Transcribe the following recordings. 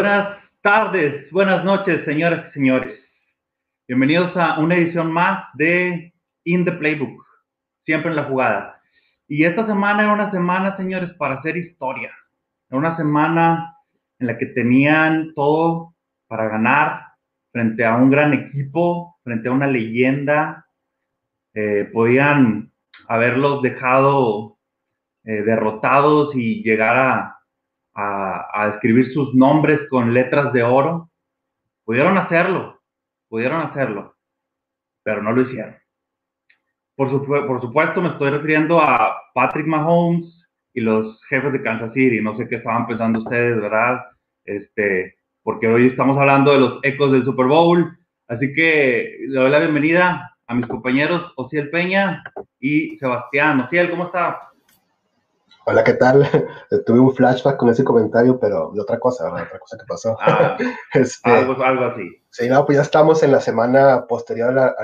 Buenas tardes, buenas noches, señoras y señores. Bienvenidos a una edición más de In the Playbook, siempre en la jugada. Y esta semana era una semana, señores, para hacer historia. Una semana en la que tenían todo para ganar frente a un gran equipo, frente a una leyenda. Eh, podían haberlos dejado eh, derrotados y llegar a, a, escribir sus nombres con letras de oro. Pudieron hacerlo, pudieron hacerlo, pero no lo hicieron. Por, supuesto, me estoy refiriendo a Patrick Mahomes y los jefes de Kansas City. No sé qué estaban pensando ustedes, ¿verdad? Este, porque hoy estamos hablando de los ecos del Super Bowl. Así que le doy la bienvenida a mis compañeros Ociel Peña y Sebastián. Ociel, ¿cómo está? Hola, ¿qué tal? Tuve un flashback con ese comentario, pero de otra cosa, ¿verdad? Otra cosa que pasó. Ah, este, algo, algo, así. Sí, no, pues ya estamos en la semana posterior a,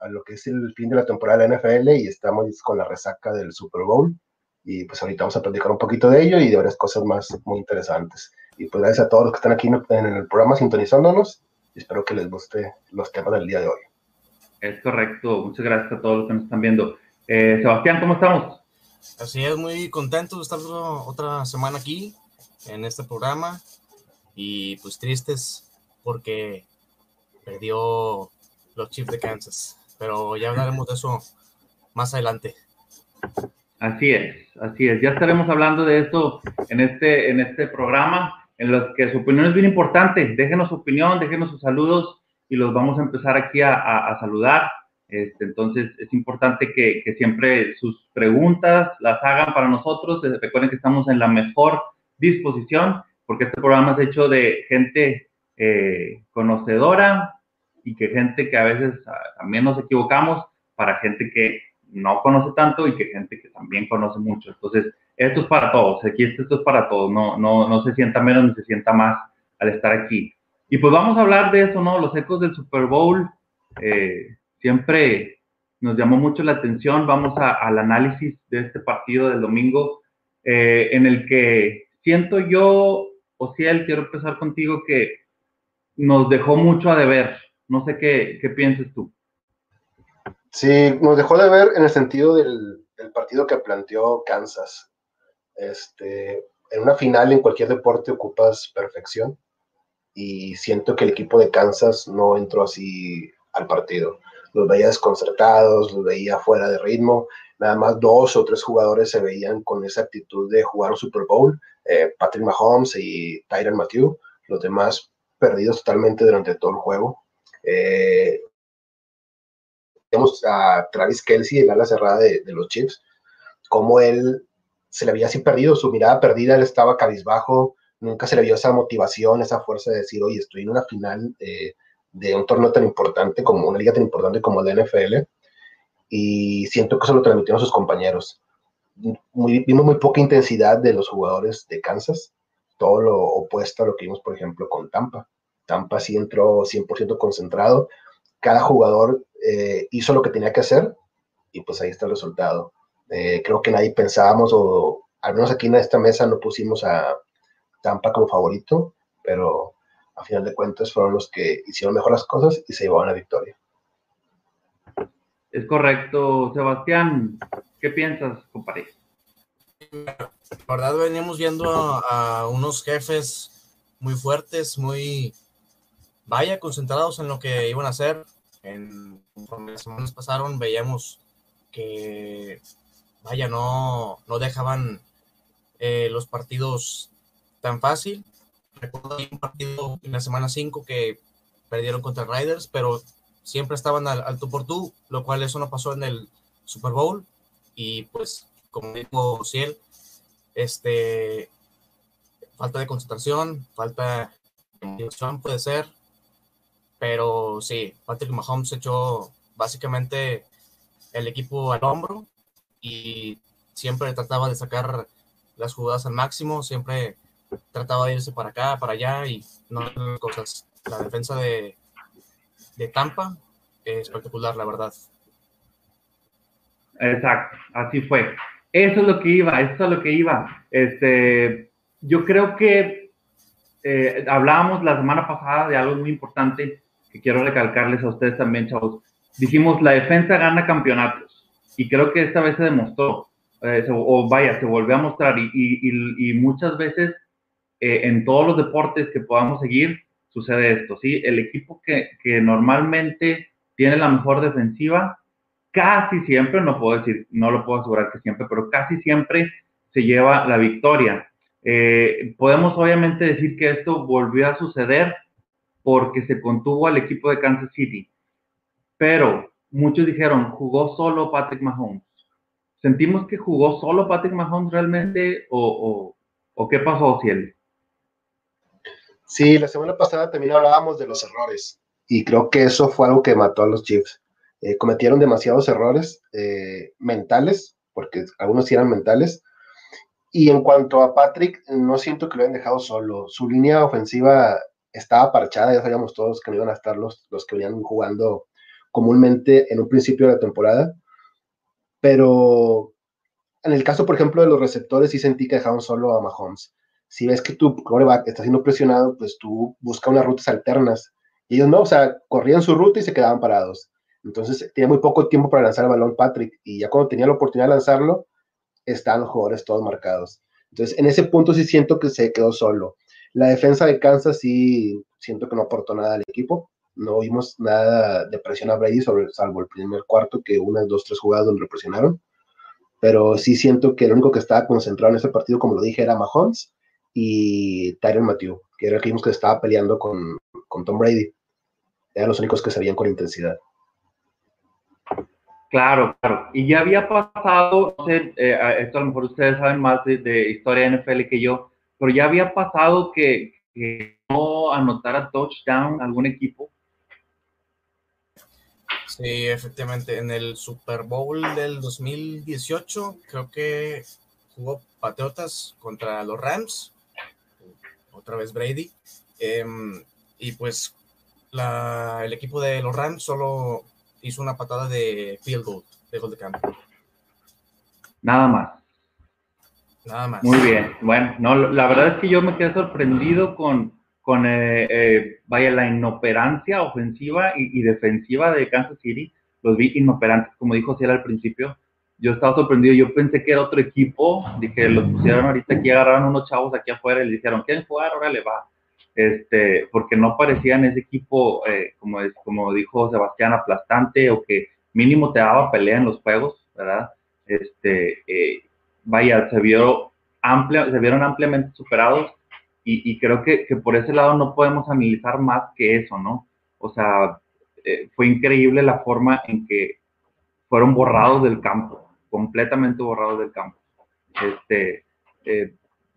a, lo que es el fin de la temporada de la NFL y estamos con la resaca del Super Bowl. Y pues ahorita vamos a platicar un poquito de ello y de varias cosas más muy interesantes. Y pues gracias a todos los que están aquí en el programa sintonizándonos. Y espero que les guste los temas del día de hoy. Es correcto. Muchas gracias a todos los que nos están viendo. Eh, Sebastián, ¿cómo estamos? Así es, muy contento de estar otra semana aquí en este programa y pues tristes porque perdió los Chiefs de Kansas, pero ya hablaremos de eso más adelante. Así es, así es. Ya estaremos hablando de esto en este, en este programa, en los que su opinión es bien importante. Déjenos su opinión, déjenos sus saludos y los vamos a empezar aquí a, a saludar. Este, entonces es importante que, siempre sus preguntas las hagan para nosotros. Eh, recuerden que estamos en la mejor disposición porque este programa es hecho de gente eh, conocedora y que gente que a veces ah, también nos equivocamos para gente que no conoce tanto y que gente que también conoce mucho. Entonces, esto es para todos. Aquí esto, es para todos. No, no, no se sienta menos ni se sienta más al estar aquí. Y pues vamos a hablar de eso, ¿no? Los ecos del Super Bowl. Eh, siempre nos llamó mucho la atención. Vamos al análisis de este partido del domingo, eh, en el que siento yo, Ociel, quiero empezar contigo, que nos dejó mucho a deber. No sé qué, qué piensas tú. Sí, nos dejó de ver en el sentido del, del, partido que planteó Kansas. Este, en una final en cualquier deporte ocupas perfección y siento que el equipo de Kansas no entró así al partido los veía desconcertados, los veía fuera de ritmo. Nada más dos o tres jugadores se veían con esa actitud de jugar un Super Bowl, eh, Patrick Mahomes y Tyron Matthew, los demás perdidos totalmente durante todo el juego. Eh, a Travis Kelsey, el ala cerrada de, los Chiefs, como él se le había así perdido, su mirada perdida, él estaba cabizbajo, nunca se le vio esa motivación, esa fuerza de decir, oye, estoy en una final, eh, de un torneo tan importante como una liga tan importante como la NFL y siento que eso lo transmitieron sus compañeros. Vimos muy poca intensidad de los jugadores de Kansas, todo lo opuesto a lo que vimos, por ejemplo, con Tampa. Tampa sí entró 100% concentrado, cada jugador eh, hizo lo que tenía que hacer y pues ahí está el resultado. Eh, creo que nadie pensábamos, o al menos aquí en esta mesa no pusimos a Tampa como favorito, pero a final de cuentas fueron los que hicieron mejor las cosas y se llevaron la victoria. Es correcto, Sebastián. ¿Qué piensas, compadre? La verdad, veníamos viendo a, unos jefes muy fuertes, muy, vaya, concentrados en lo que iban a hacer. En, conforme las semanas pasaron, veíamos que, vaya, no, no dejaban eh, los partidos tan fácil recuerdo un partido en la semana 5 que perdieron contra Riders, pero siempre estaban al, tú por tú, lo cual eso no pasó en el Super Bowl. Y pues, como dijo Ciel, este, falta de concentración, falta de motivación puede ser, pero sí, Patrick Mahomes echó básicamente el equipo al hombro y siempre trataba de sacar las jugadas al máximo, siempre trataba de irse para acá, para allá y no cosas. La defensa de, de Tampa es espectacular, la verdad. Exacto, así fue. Eso es lo que iba, eso es lo que iba. Este, yo creo que eh, hablábamos la semana pasada de algo muy importante que quiero recalcarles a ustedes también, chavos. Dijimos, la defensa gana campeonatos y creo que esta vez se demostró, eh, o vaya, se volvió a mostrar y, y, y muchas veces eh, en todos los deportes que podamos seguir sucede esto, ¿sí? El equipo que, normalmente tiene la mejor defensiva, casi siempre, no puedo decir, no lo puedo asegurar que siempre, pero casi siempre se lleva la victoria. Eh, podemos obviamente decir que esto volvió a suceder porque se contuvo al equipo de Kansas City, pero muchos dijeron, jugó solo Patrick Mahomes. ¿Sentimos que jugó solo Patrick Mahomes realmente o, o, qué pasó, Ciel? Sí, la semana pasada también hablábamos de los errores y creo que eso fue algo que mató a los Chiefs. Eh, cometieron demasiados errores eh, mentales, porque algunos sí eran mentales, y en cuanto a Patrick, no siento que lo hayan dejado solo. Su línea ofensiva estaba parchada, ya sabíamos todos que no iban a estar los, los que venían jugando comúnmente en un principio de la temporada. Pero en el caso, por ejemplo, de los receptores, sí sentí que dejaron solo a Mahomes. Si ves que tu coreback está siendo presionado, pues tú busca unas rutas alternas. Y ellos no, o sea, corrían su ruta y se quedaban parados. Entonces tenía muy poco tiempo para lanzar el balón Patrick. Y ya cuando tenía la oportunidad de lanzarlo, están los jugadores todos marcados. Entonces, en ese punto sí siento que se quedó solo. La defensa de Kansas sí siento que no aportó nada al equipo. No vimos nada de presión a Brady, sobre, salvo el primer cuarto, que unas, dos, tres jugadas donde lo presionaron. Pero sí siento que el único que estaba concentrado en ese partido, como lo dije, era Mahomes y Tyron Matthew, que era el que vimos que estaba peleando con, con Tom Brady. Eran los únicos que se veían con intensidad. Claro, claro. Y ya había pasado, no sé, eh, esto a lo mejor ustedes saben más de, historia de NFL que yo, pero ya había pasado que, no anotara touchdown algún equipo. Sí, efectivamente, en el Super Bowl del 2018 creo que jugó Patriotas contra los Rams, otra vez Brady, em, y pues el equipo de los Rams solo hizo una patada de field goal, de gol de campo. Nada más. Nada más. Muy bien. Bueno, no, la verdad es que yo me quedé sorprendido con, con eh, eh, vaya, la inoperancia ofensiva y, defensiva de Kansas City. Los vi inoperantes, como dijo Ciel al principio. Yo estaba sorprendido, yo pensé que era otro equipo. Dije, los pusieron ahorita aquí, agarraron unos chavos aquí afuera y le dijeron, ¿quieren jugar? Ahora le va este, porque no parecían ese equipo, eh, como, es, como dijo Sebastián, aplastante o que mínimo te daba pelea en los juegos, ¿verdad? Este, eh, vaya, se, vio amplia, se vieron ampliamente superados y, y creo que, que, por ese lado no podemos analizar más que eso, ¿no? O sea, eh, fue increíble la forma en que fueron borrados del campo, completamente borrados del campo. Este,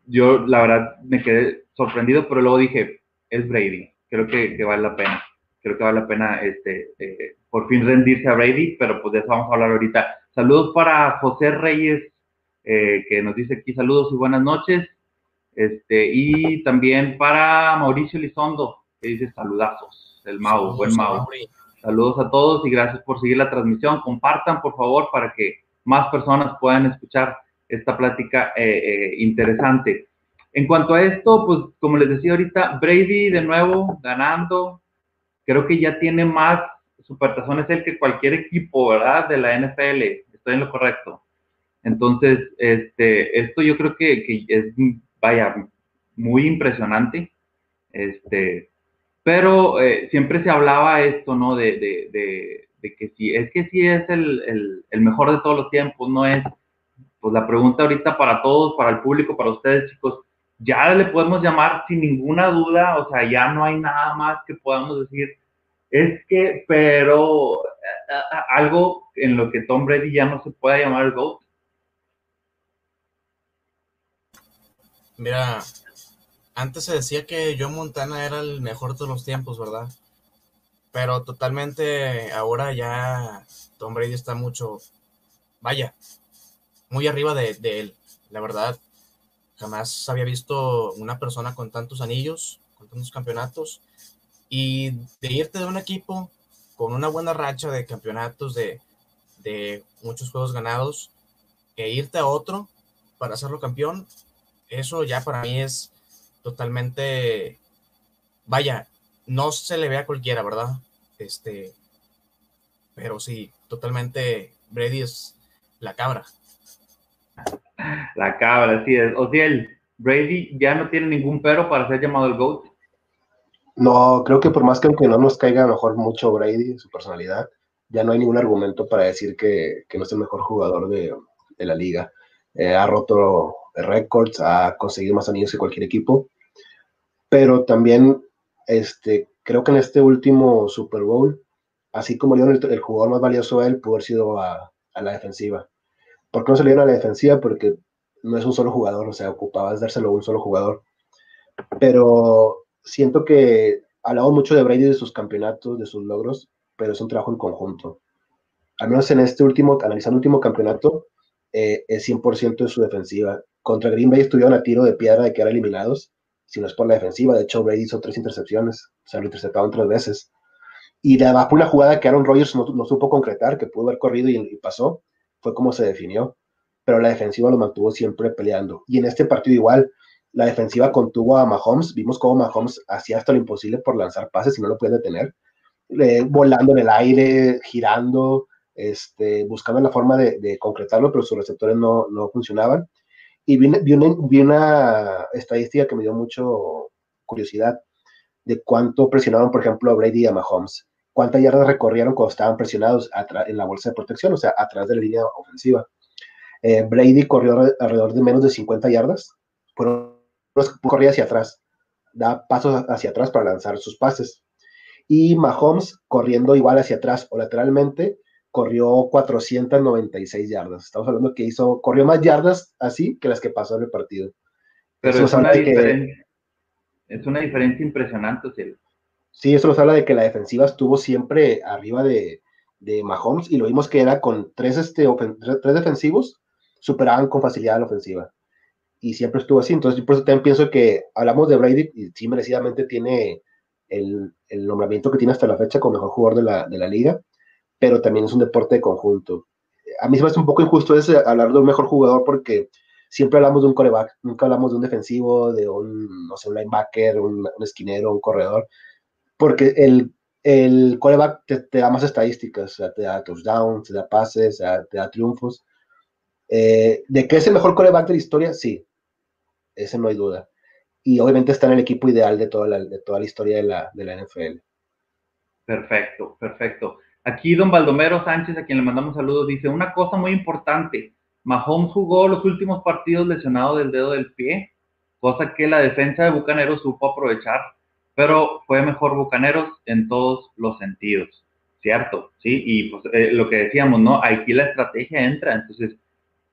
yo la verdad me quedé sorprendido, pero luego dije, es Brady, creo que, vale la pena, creo que vale la pena este, eh, por fin rendirse a Brady, pero pues de eso vamos a hablar ahorita. Saludos para José Reyes, eh, que nos dice aquí saludos y buenas noches, este, y también para Mauricio Lizondo, que dice saludazos, el Mau, buen Mau. Saludos a todos y gracias por seguir la transmisión. Compartan, por favor, para que más personas puedan escuchar esta plática eh, eh, interesante. En cuanto a esto, pues como les decía ahorita, Brady de nuevo ganando, creo que ya tiene más supertazones él que cualquier equipo, ¿verdad? De la NFL, estoy en lo correcto. Entonces, este, esto yo creo que, es, vaya, muy impresionante. Este, pero eh, siempre se hablaba esto, ¿no? De, que si es que si es el, el, el, mejor de todos los tiempos, no es pues la pregunta ahorita para todos, para el público, para ustedes, chicos, ya le podemos llamar sin ninguna duda, o sea, ya no hay nada más que podamos decir. Es que, pero algo en lo que Tom Brady ya no se puede llamar el GOAT. Mira, antes se decía que John Montana era el mejor de los tiempos, ¿verdad? Pero totalmente ahora ya Tom Brady está mucho, vaya, muy arriba de, él. La verdad, jamás había visto una persona con tantos anillos, con tantos campeonatos, y de irte de un equipo con una buena racha de campeonatos, de, muchos juegos ganados, e irte a otro para hacerlo campeón, eso ya para mí es totalmente, vaya, no se le ve a cualquiera, ¿verdad? Este, pero sí, totalmente Brady es la cabra. La cabra, sí es. O sea, el Brady ya no tiene ningún pero para ser llamado el GOAT. No, creo que por más que aunque no nos caiga mejor mucho Brady, su personalidad, ya no hay ningún argumento para decir que, no es el mejor jugador de, la liga. Eh, ha roto récords, ha conseguido más anillos que cualquier equipo, pero también este, creo que en este último Super Bowl, así como le el, el jugador más valioso a él, pudo haber sido a, la defensiva. ¿Por qué no se le dieron a la defensiva? Porque no es un solo jugador, o sea, ocupabas dárselo a un solo jugador. Pero siento que hablamos mucho de Brady, de sus campeonatos, de sus logros, pero es un trabajo en conjunto. Al menos en este último, analizando el último campeonato, eh, es 100% de su defensiva. Contra Green Bay estuvieron a tiro de piedra de quedar eliminados, si no es por la defensiva. De hecho, Brady hizo tres intercepciones, o sea, lo interceptaron tres veces. Y de abajo una jugada que Aaron Rodgers no, no supo concretar, que pudo haber corrido y, y, pasó, fue como se definió. Pero la defensiva lo mantuvo siempre peleando. Y en este partido igual, la defensiva contuvo a Mahomes. Vimos cómo Mahomes hacía hasta lo imposible por lanzar pases y no lo puede detener. volando en el aire, girando, este, buscando la forma de, concretarlo, pero sus receptores no, no funcionaban. Y vi, vi, una, estadística que me dio mucho curiosidad de cuánto presionaron, por ejemplo, a Brady y a Mahomes. Cuántas yardas recorrieron cuando estaban presionados en la bolsa de protección, o sea, atrás de la línea ofensiva. Eh, Brady corrió alrededor de menos de 50 yardas, pero corría hacia atrás, da pasos hacia atrás para lanzar sus pases. Y Mahomes corriendo igual hacia atrás o lateralmente, corrió 496 yardas. Estamos hablando que hizo, corrió más yardas así que las que pasó en el partido. Pero es una, diferencia, es una diferencia impresionante, ¿sí? sí, eso nos habla de que la defensiva estuvo siempre arriba de, de Mahomes y lo vimos que era con tres, este, tres defensivos, superaban con facilidad la ofensiva. Y siempre estuvo así. Entonces, yo por eso también pienso que hablamos de Brady y sí, merecidamente tiene el, el nombramiento que tiene hasta la fecha como mejor jugador de la, de la liga pero también es un deporte de conjunto. A mí se me hace un poco injusto ese hablar de un mejor jugador porque siempre hablamos de un coreback, nunca hablamos de un defensivo, de un, no sé, un linebacker, un, esquinero, un corredor, porque el, el coreback te, da más estadísticas, o sea, te da touchdowns, te da pases, te da triunfos. Eh, ¿De qué es el mejor coreback de la historia? Sí, ese no hay duda. Y obviamente está en el equipo ideal de toda la, de toda la historia de la, de la NFL. Perfecto, perfecto. Aquí don Baldomero Sánchez, a quien le mandamos saludos, dice una cosa muy importante. Mahomes jugó los últimos partidos lesionado del dedo del pie, cosa que la defensa de Bucaneros supo aprovechar, pero fue mejor Bucaneros en todos los sentidos, ¿cierto? Sí, y pues eh, lo que decíamos, ¿no? Aquí la estrategia entra, entonces,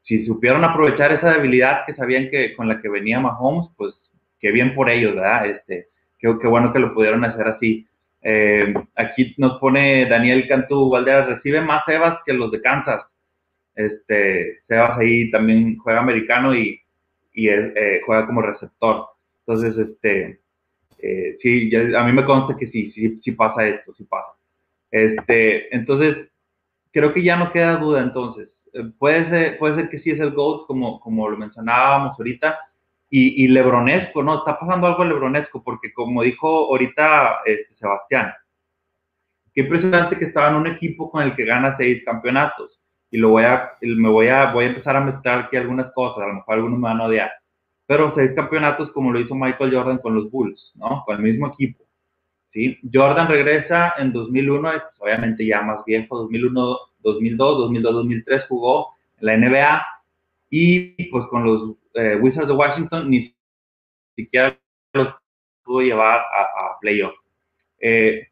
si supieron aprovechar esa debilidad que sabían que con la que venía Mahomes, pues qué bien por ellos, ¿verdad? Este, qué, qué bueno que lo pudieron hacer así. Eh, aquí nos pone Daniel Cantú Valderas, recibe más Sebas que los de Kansas. Este, Sebas ahí también juega americano y, y eh, juega como receptor. Entonces, este, eh, sí, a mí me consta que sí, sí, sí pasa esto, sí pasa. Este, entonces, creo que ya no queda duda entonces. puede, ser, puede ser que sí es el GOAT, como, como lo mencionábamos ahorita, y, lebronesco, ¿no? Está pasando algo lebronesco, porque como dijo ahorita este, Sebastián, qué impresionante que estaba en un equipo con el que gana seis campeonatos. Y lo voy a, me voy a, voy a empezar a mezclar aquí algunas cosas, a lo mejor algunos me van a odiar. Pero seis campeonatos como lo hizo Michael Jordan con los Bulls, ¿no? Con el mismo equipo. ¿sí? Jordan regresa en 2001, pues, obviamente ya más viejo, 2001, 2002, 2002, 2003 jugó en la NBA y pues con los eh, Wizards de Washington ni siquiera los pudo llevar a, playoff. Eh,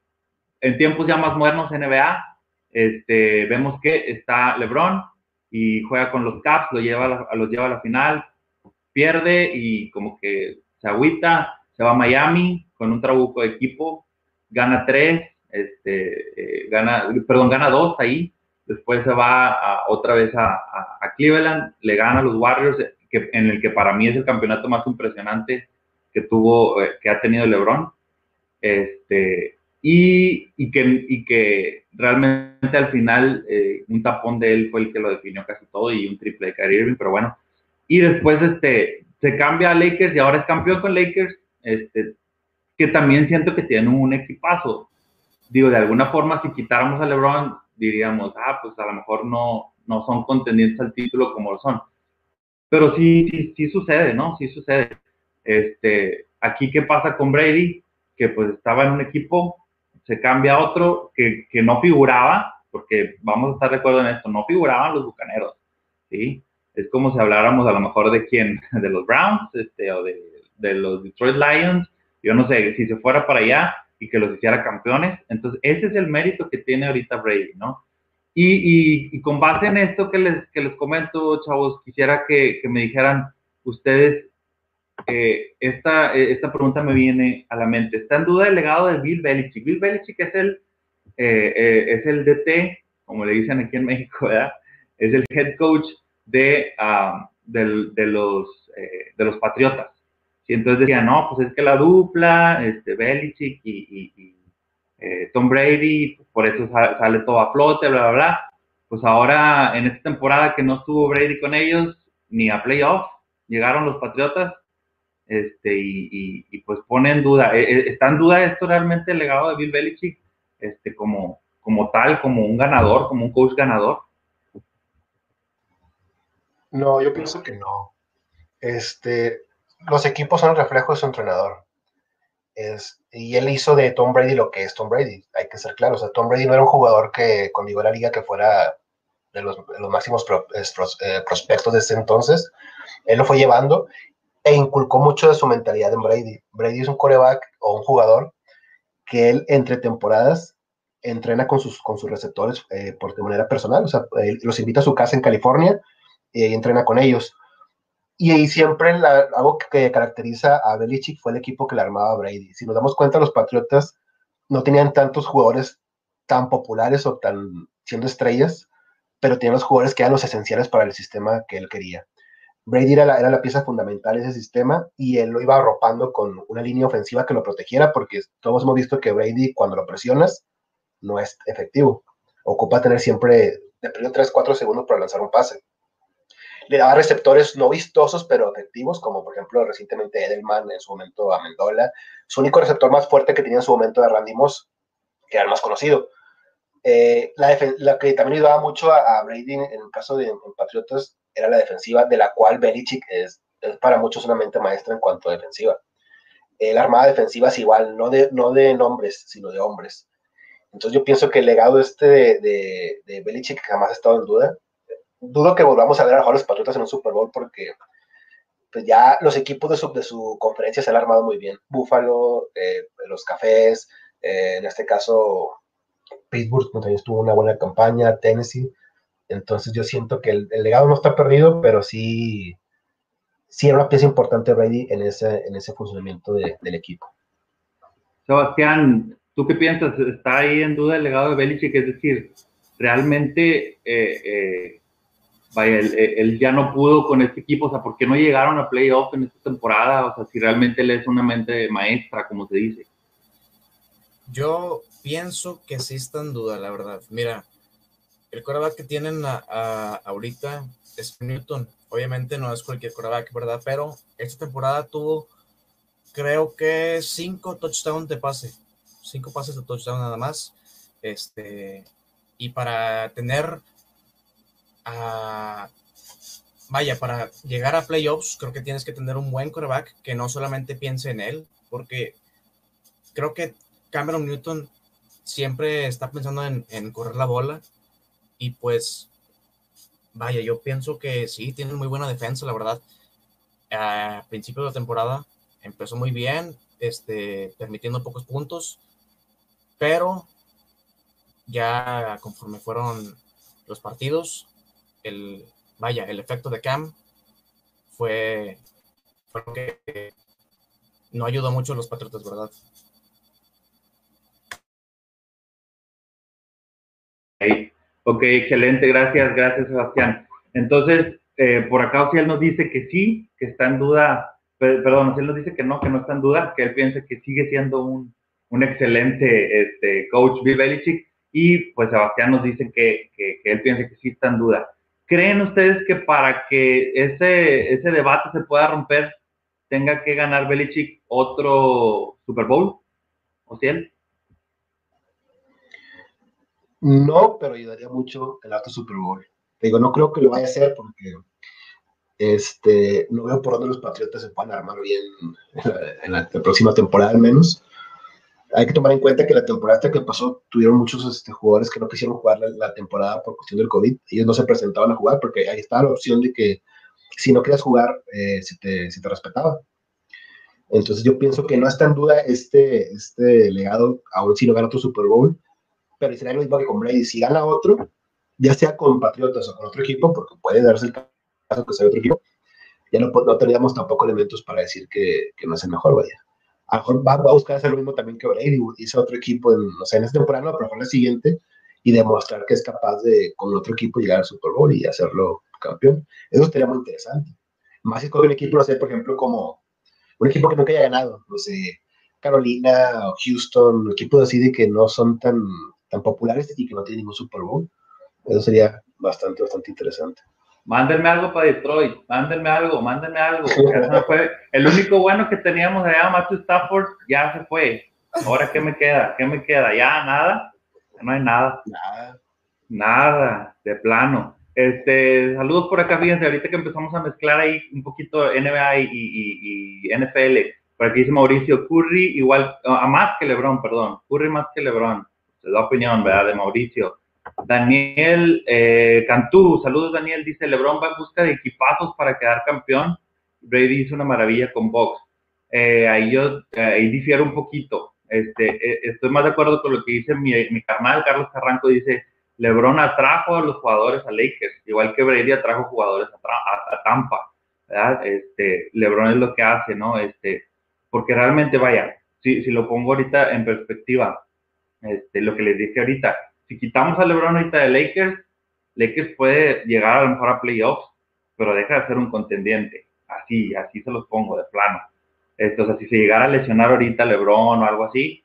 en tiempos ya más modernos NBA, este, vemos que está LeBron y juega con los Caps, lo lleva a los lleva a la final, pierde y como que se agüita, se va a Miami con un trabuco de equipo, gana tres, este, eh, gana, perdón, gana dos ahí, después se va otra vez a, Cleveland, le gana a los Warriors, en el que para mí es el campeonato más impresionante que tuvo, eh, que ha tenido LeBron, este, y, que, y que realmente al final eh, un tapón de él fue el que lo definió casi todo y un triple de Kyrie Irving, pero bueno, y después este, se cambia a Lakers y ahora es campeón con Lakers este, que también siento que tienen un equipazo. Digo, de alguna forma, si quitáramos a LeBron, diríamos, ah, pues a lo mejor no, no son contendientes al título como lo son. Pero sí, sí, sí sucede, ¿no? Sí sucede. Este, aquí, ¿qué pasa con Brady? Que pues estaba en un equipo, se cambia a otro que, que no figuraba, porque vamos a estar de acuerdo en esto, no figuraban los bucaneros, ¿sí? Es como si habláramos a lo mejor de quién, de los Browns, este, o de, de los Detroit Lions, yo no sé, si se fuera para allá y que los hiciera campeones, entonces ese es el mérito que tiene ahorita Brady, ¿no? Y, y, con base en esto que les, que les comento, chavos, quisiera que, me dijeran ustedes, eh, esta, esta pregunta me viene a la mente. ¿Está en duda el legado de Bill Belichick? Bill Belichick es el, eh, eh, es el DT, como le dicen aquí en México. Es el head coach de, uh, de, los, de los Patriotas. Y entonces decía, no, pues es que la dupla, este, Belichick y eh, Tom Brady, por eso sale todo a flote, bla, bla, bla. Pues ahora, en esta temporada que no estuvo Brady con ellos, ni a playoff, llegaron los Patriotas, este, y, pues pone en duda, eh, eh, ¿está en duda esto realmente el legado de Bill Belichick, este, como, como tal, como un ganador, como un coach ganador? No, yo pienso que no. Este, los equipos son reflejo de su entrenador. Es, y él hizo de Tom Brady lo que es Tom Brady, hay que ser claro. O sea, Tom Brady no era un jugador que cuando llegó a la liga que fuera de los, máximos eh, prospectos de ese entonces. Él lo fue llevando e inculcó mucho de su mentalidad en Brady. Brady es un coreback o un jugador que él entre temporadas entrena con sus, con sus receptores eh, por de manera personal. O sea, los invita a su casa en California y ahí entrena con ellos y ahí siempre algo que caracteriza a Belichick fue el equipo que le armaba Brady. Si nos damos cuenta, los Patriotas no tenían tantos jugadores tan populares o tan siendo estrellas, pero tenían los jugadores que eran los esenciales para el sistema que él quería. Brady era la, era la pieza fundamental de ese sistema y él lo iba arropando con una línea ofensiva que lo protegiera, porque todos hemos visto que Brady, cuando lo presionas, no es efectivo. Ocupa tener siempre de periodo 3, 4 segundos para lanzar un pase le daba receptores no vistosos, pero efectivos, como por ejemplo recientemente Edelman, en su momento a Mendola. Su único receptor más fuerte que tenía en su momento era Randy Moss, que era el más conocido. Eh, la, que también ayudaba mucho a, Brady en el caso de Patriotas era la defensiva, de la cual Belichick es, para muchos una mente maestra en cuanto a defensiva. la armada defensiva es igual, no de, no de nombres, sino de hombres. Entonces yo pienso que el legado este de, de Belichick jamás ha estado en duda dudo que volvamos a ver a los Patriotas en un Super Bowl porque pues ya los equipos de su, de su conferencia se han armado muy bien. Buffalo, eh, los Cafés, eh, en este caso Pittsburgh también estuvo una buena campaña, Tennessee. Entonces yo siento que el, legado no está perdido, pero sí, sí era una pieza importante Brady en ese, en ese funcionamiento del equipo. Sebastián, ¿tú qué piensas? ¿Está ahí en duda el legado de Belichick? Es decir, realmente eh, vaya, él, ya no pudo con este equipo, o sea, ¿por qué no llegaron a playoff en esta temporada? O sea, si realmente él es una mente maestra, como se dice. Yo pienso que sí está en duda, la verdad. Mira, el coreback que tienen ahorita es Newton. Obviamente no es cualquier coreback, ¿verdad? Pero esta temporada tuvo, creo que cinco touchdowns de pase. Cinco pases de touchdown nada más. Este, y para tener vaya, para llegar a playoffs, creo que tienes que tener un buen quarterback que no solamente piense en él, porque creo que Cameron Newton siempre está pensando en, correr la bola y pues, vaya, yo pienso que sí, tiene muy buena defensa, la verdad. A principio de la temporada empezó muy bien, este, permitiendo pocos puntos, pero ya conforme fueron los partidos, el, vaya, el efecto de Cam fue, no ayudó mucho a los Patriotas, ¿verdad? Ok, excelente, gracias, gracias Sebastián. Entonces, eh, por acá él nos dice que sí, que está en duda, perdón, él nos dice que no, que no está en duda, que él piensa que sigue siendo un, un excelente este, coach Bill Belichick, y pues Sebastián nos dice que, que, que él piensa que sí está en duda. ¿Creen ustedes que para que ese, ese debate se pueda romper, tenga que ganar Belichick otro Super Bowl? ¿O si él? No, pero ayudaría mucho el otro Super Bowl. digo, no creo que lo vaya a hacer porque este, no veo por dónde los Patriotas se puedan armar bien en la, próxima temporada al menos. Hay que tomar en cuenta que la temporada que pasó tuvieron muchos este, jugadores que no quisieron jugar la, temporada por cuestión del COVID. Ellos no se presentaban a jugar porque ahí estaba la opción de que si no querías jugar, eh, se, te, te, respetaba. Entonces yo pienso que no está en duda este, este legado, aún si no gana otro Super Bowl, pero sería lo mismo que con Brady. Si gana otro, ya sea con Patriotas o con otro equipo, porque puede darse el caso que sea otro equipo, ya no, no tampoco elementos para decir que, que no es el mejor, vaya. A lo mejor va, a buscar hacer lo mismo también que Brady, hizo otro equipo, en, no sé, en esta temporada, pero en la siguiente, y demostrar que es capaz de, con otro equipo, llegar al Super Bowl y hacerlo campeón. Eso sería muy interesante. Más si con un equipo, no por ejemplo, como un equipo que nunca haya ganado, no sé, Carolina o Houston, equipos así de que no son tan tan populares y que no tienen ningún Super Bowl. Eso sería bastante, bastante interesante. Mándenme algo para Detroit, mándenme algo, mándenme algo. fue. El único bueno que teníamos allá, Matthew Stafford, ya se fue. Ahora, ¿qué me queda? ¿Qué me queda? ¿Ya nada? No hay nada. Nada. Nada, de plano. Este, saludos por acá, fíjense, ahorita que empezamos a mezclar ahí un poquito NBA y, y, y NFL. Por aquí dice Mauricio, Curry igual, a más que Lebron, perdón, Curry más que Lebron la opinión, ¿verdad? De Mauricio. Daniel eh, Cantú, saludos Daniel, dice Lebron va en busca de equipazos para quedar campeón. Brady hizo una maravilla con Box. Eh, ahí yo eh, ahí difiero un poquito. Este, estoy más de acuerdo con lo que dice mi, mi carnal Carlos Carranco, dice Lebron atrajo a los jugadores a Lakers, igual que Brady atrajo jugadores a, a, Tampa. Este, Lebron es lo que hace, ¿no? Este, porque realmente, vaya, si, si lo pongo ahorita en perspectiva, este, lo que les dije ahorita, si quitamos a LeBron ahorita de Lakers, Lakers puede llegar a lo mejor a playoffs, pero deja de ser un contendiente. Así, así se los pongo de plano. Entonces, si se llegara a lesionar ahorita LeBron o algo así,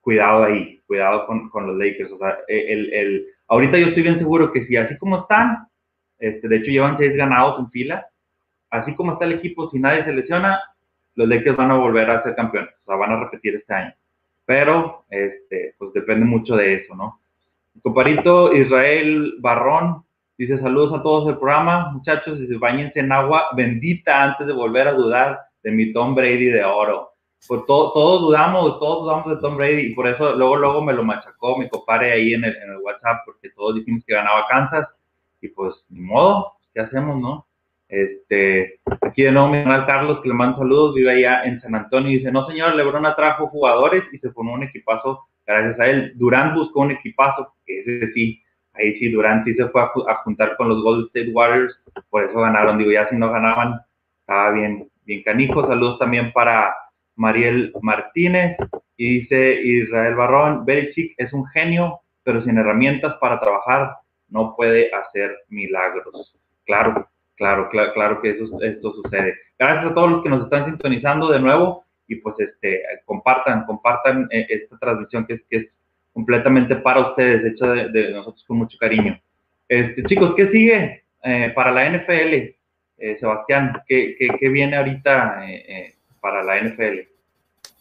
cuidado ahí, cuidado con, con los Lakers. O sea, el, el, ahorita yo estoy bien seguro que si así como están, este, de hecho llevan seis ganados en fila, así como está el equipo, si nadie se lesiona, los Lakers van a volver a ser campeones, o sea, van a repetir este año pero este, pues depende mucho de eso, ¿no? Comparito Israel Barrón dice saludos a todos del programa, muchachos, dice bañense en agua bendita antes de volver a dudar de mi Tom Brady de oro. Pues todos dudamos, todos dudamos de Tom Brady y por eso luego, luego me lo machacó mi compadre ahí en el, en el WhatsApp porque todos dijimos que ganaba Kansas y pues ni modo, ¿qué hacemos, no? Este, aquí de nuevo mi hermano Carlos, que le mando saludos, vive allá en San Antonio, y dice, no señor, Lebron atrajo jugadores y se formó un equipazo gracias a él. Durán buscó un equipazo, que ese sí, ahí sí, Durán sí se fue a, juntar con los Golden State Warriors, por eso ganaron, digo, ya si no ganaban, estaba bien, bien canijo. Saludos también para Mariel Martínez, y dice Israel Barrón, Belichick es un genio, pero sin herramientas para trabajar no puede hacer milagros. Claro, Claro, claro, claro que eso, esto sucede. Gracias a todos los que nos están sintonizando de nuevo y pues este, compartan, compartan eh, esta transmisión que que es completamente para ustedes, hecha de, nosotros con mucho cariño. Este, chicos, ¿qué sigue eh, para la NFL? Eh, Sebastián, ¿qué, ¿qué, viene ahorita para la NFL?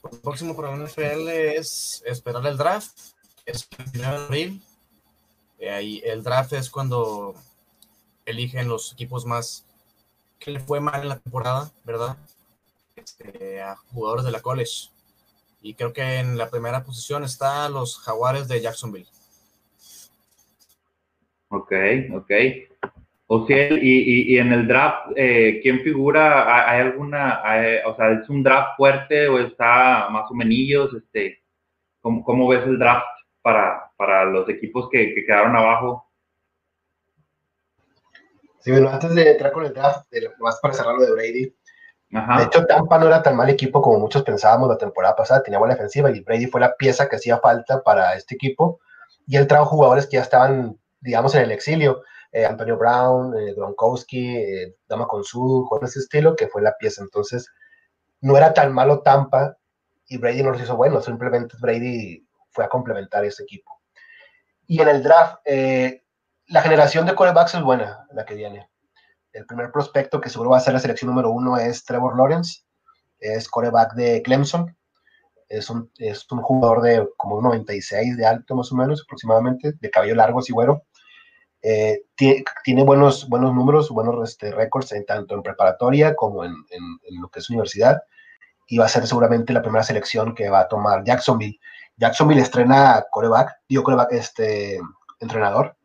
Pues, el próximo para la NFL es esperar el draft, es el 1 de abril. ahí, el draft es cuando eligen los equipos más que le fue mal en la temporada, ¿verdad? Este, a jugadores de la college. Y creo que en la primera posición está los Jaguares de Jacksonville. Ok, ok. O sea, y, y, en el draft, eh, ¿quién figura? ¿Hay alguna, o sea, es un draft fuerte o está más o menos, este, ¿cómo, ¿cómo, ves el draft para, para los equipos que, que quedaron abajo? Sí, bueno, antes de entrar con el draft, más para cerrar lo de Brady. De hecho, Tampa no era tan mal equipo como muchos pensábamos la temporada pasada, tenía buena defensiva y Brady fue la pieza que hacía falta para este equipo. Y él trajo jugadores que ya estaban, digamos, en el exilio. Eh, Antonio Brown, eh, Gronkowski, eh, Dama Consu, con ese estilo, que fue la pieza. Entonces, no era tan malo Tampa y Brady no los hizo buenos, simplemente Brady fue a complementar ese equipo. Y en el draft, eh, la generación de corebacks es buena, la que viene. El primer prospecto que seguro va a ser la selección número uno es Trevor Lawrence, es coreback de Clemson, es un, es un jugador de como un 96 de alto más o menos aproximadamente, de cabello largo así güero. Eh, tiene, tiene, buenos, buenos números, buenos este, récords en, tanto en preparatoria como en, en, en, lo que es universidad. Y va a ser seguramente la primera selección que va a tomar Jacksonville. Jacksonville estrena coreback, digo coreback, este, entrenador,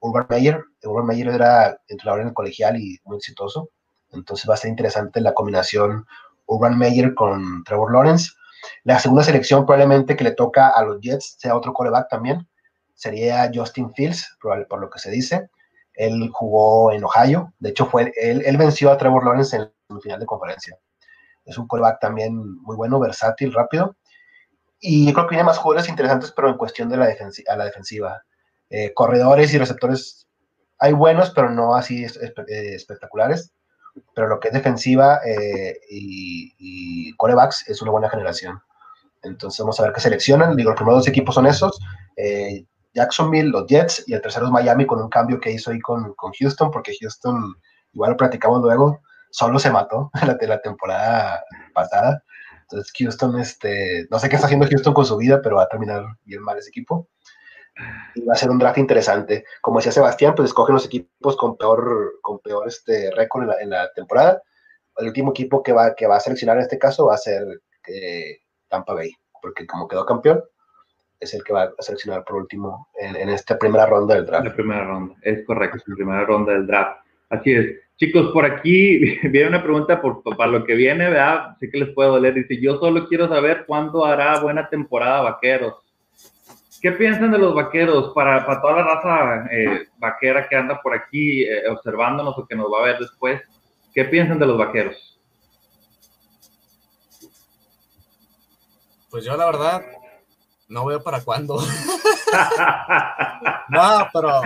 Urban Meyer. Urban Meyer era entrenador en el colegial y muy exitoso. Entonces va a ser interesante la combinación Urban Meyer con Trevor Lawrence. La segunda selección probablemente que le toca a los Jets sea otro coreback también. Sería Justin Fields, por, lo que se dice. Él jugó en Ohio. De hecho, fue, él, él venció a Trevor Lawrence en el final de conferencia. Es un coreback también muy bueno, versátil, rápido. Y yo creo que tiene más jugadores interesantes, pero en cuestión de la, defensi a la defensiva. Eh, corredores y receptores hay buenos, pero no así eh, espectaculares. Pero lo que es defensiva eh, y, y, corebacks es una buena generación. Entonces vamos a ver qué seleccionan. Digo, los primeros dos equipos son esos. Eh, Jacksonville, los Jets, y el tercero es Miami con un cambio que hizo ahí con, con Houston, porque Houston, igual lo platicamos luego, solo se mató la, la temporada pasada. Entonces Houston, este, no sé qué está haciendo Houston con su vida, pero va a terminar bien mal ese equipo y va a ser un draft interesante. Como decía Sebastián, pues escogen los equipos con peor, con peor este récord en la, en la temporada. El último equipo que va, que va a seleccionar en este caso va a ser eh, Tampa Bay, porque como quedó campeón, es el que va a seleccionar por último en, en esta primera ronda del draft. La primera ronda, es correcto, la primera ronda del draft. Así es. Chicos, por aquí viene una pregunta por, para lo que viene, ¿verdad? Sé que les puede doler. Dice, yo solo quiero saber cuándo hará buena temporada Vaqueros. ¿Qué piensan de los vaqueros para, para toda la raza eh, vaquera que anda por aquí eh, observándonos o que nos va a ver después? ¿Qué piensan de los vaqueros? Pues yo la verdad no veo para cuándo. no, pero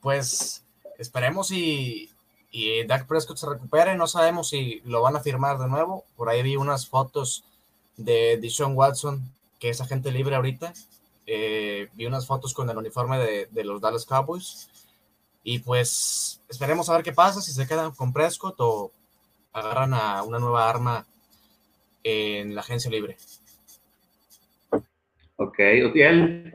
pues esperemos y, y Dak Prescott se recupere. No sabemos si lo van a firmar de nuevo. Por ahí vi unas fotos de Deshaun Watson, que es agente libre ahorita eh, vi unas fotos con el uniforme de, de, los Dallas Cowboys. Y pues esperemos a ver qué pasa, si se quedan con Prescott o agarran a una nueva arma en la agencia libre. Ok, Utiel.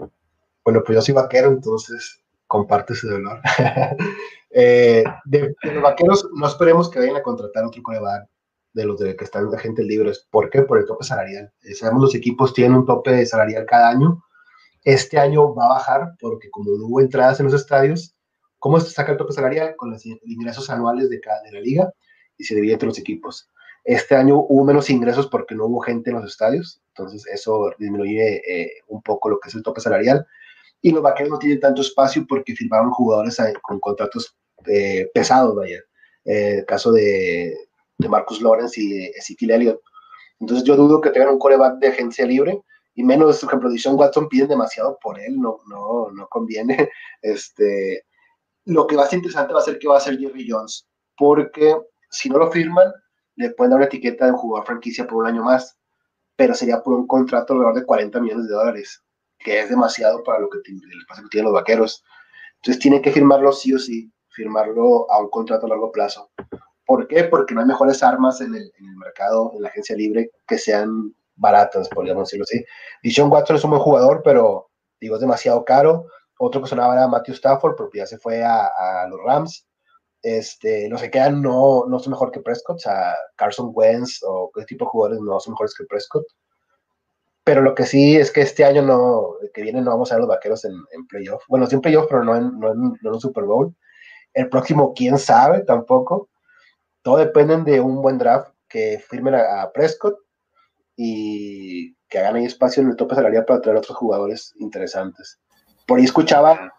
Bueno, pues yo soy vaquero, entonces comparte ese dolor. eh, de, de, los vaqueros, no esperemos que vayan a contratar otro coreback de los de que están agentes libres. ¿Por qué? Por el tope salarial. Eh, sabemos los equipos tienen un tope salarial cada año este año va a bajar porque como no hubo entradas en los estadios, ¿cómo se saca el tope salarial? Con los ingresos anuales de, cada, de la liga y se divide entre los equipos. Este año hubo menos ingresos porque no hubo gente en los estadios, entonces eso disminuye eh, un poco lo que es el tope salarial. Y los vaqueros no tienen tanto espacio porque firmaron jugadores con contratos eh, pesados, vaya. Eh, el caso de, de Marcus Lawrence y Ezekiel Elliott. Entonces yo dudo que tengan un coreback de agencia libre y menos, por ejemplo, Dishon Watson piden demasiado por él, no, no, no conviene. Este, lo que va a ser interesante va a ser que va a ser Jerry Jones, porque si no lo firman, le pueden dar una etiqueta de jugador franquicia por un año más, pero sería por un contrato alrededor de 40 millones de dólares, que es demasiado para lo que, el pase que tienen los vaqueros. Entonces tienen que firmarlo sí o sí, firmarlo a un contrato a largo plazo. ¿Por qué? Porque no hay mejores armas en el, en el mercado, en la agencia libre, que sean baratas, podríamos decirlo así. Dishon Watson es un buen jugador, pero digo, es demasiado caro. Otro que sonaba era Matthew Stafford, porque ya se fue a, los Rams. Este, no se quedan, no, no son mejor que Prescott, o sea, Carson Wentz o ese tipo de jugadores no son mejores que Prescott. Pero lo que sí es que este año no, que viene no vamos a ver los vaqueros en, en playoff. Bueno, sí en playoff, pero no en, no, en, no en un Super Bowl. El próximo, quién sabe tampoco. Todo depende de un buen draft que firmen a Prescott y que hagan ahí espacio en el tope salarial para traer otros jugadores interesantes. Por ahí escuchaba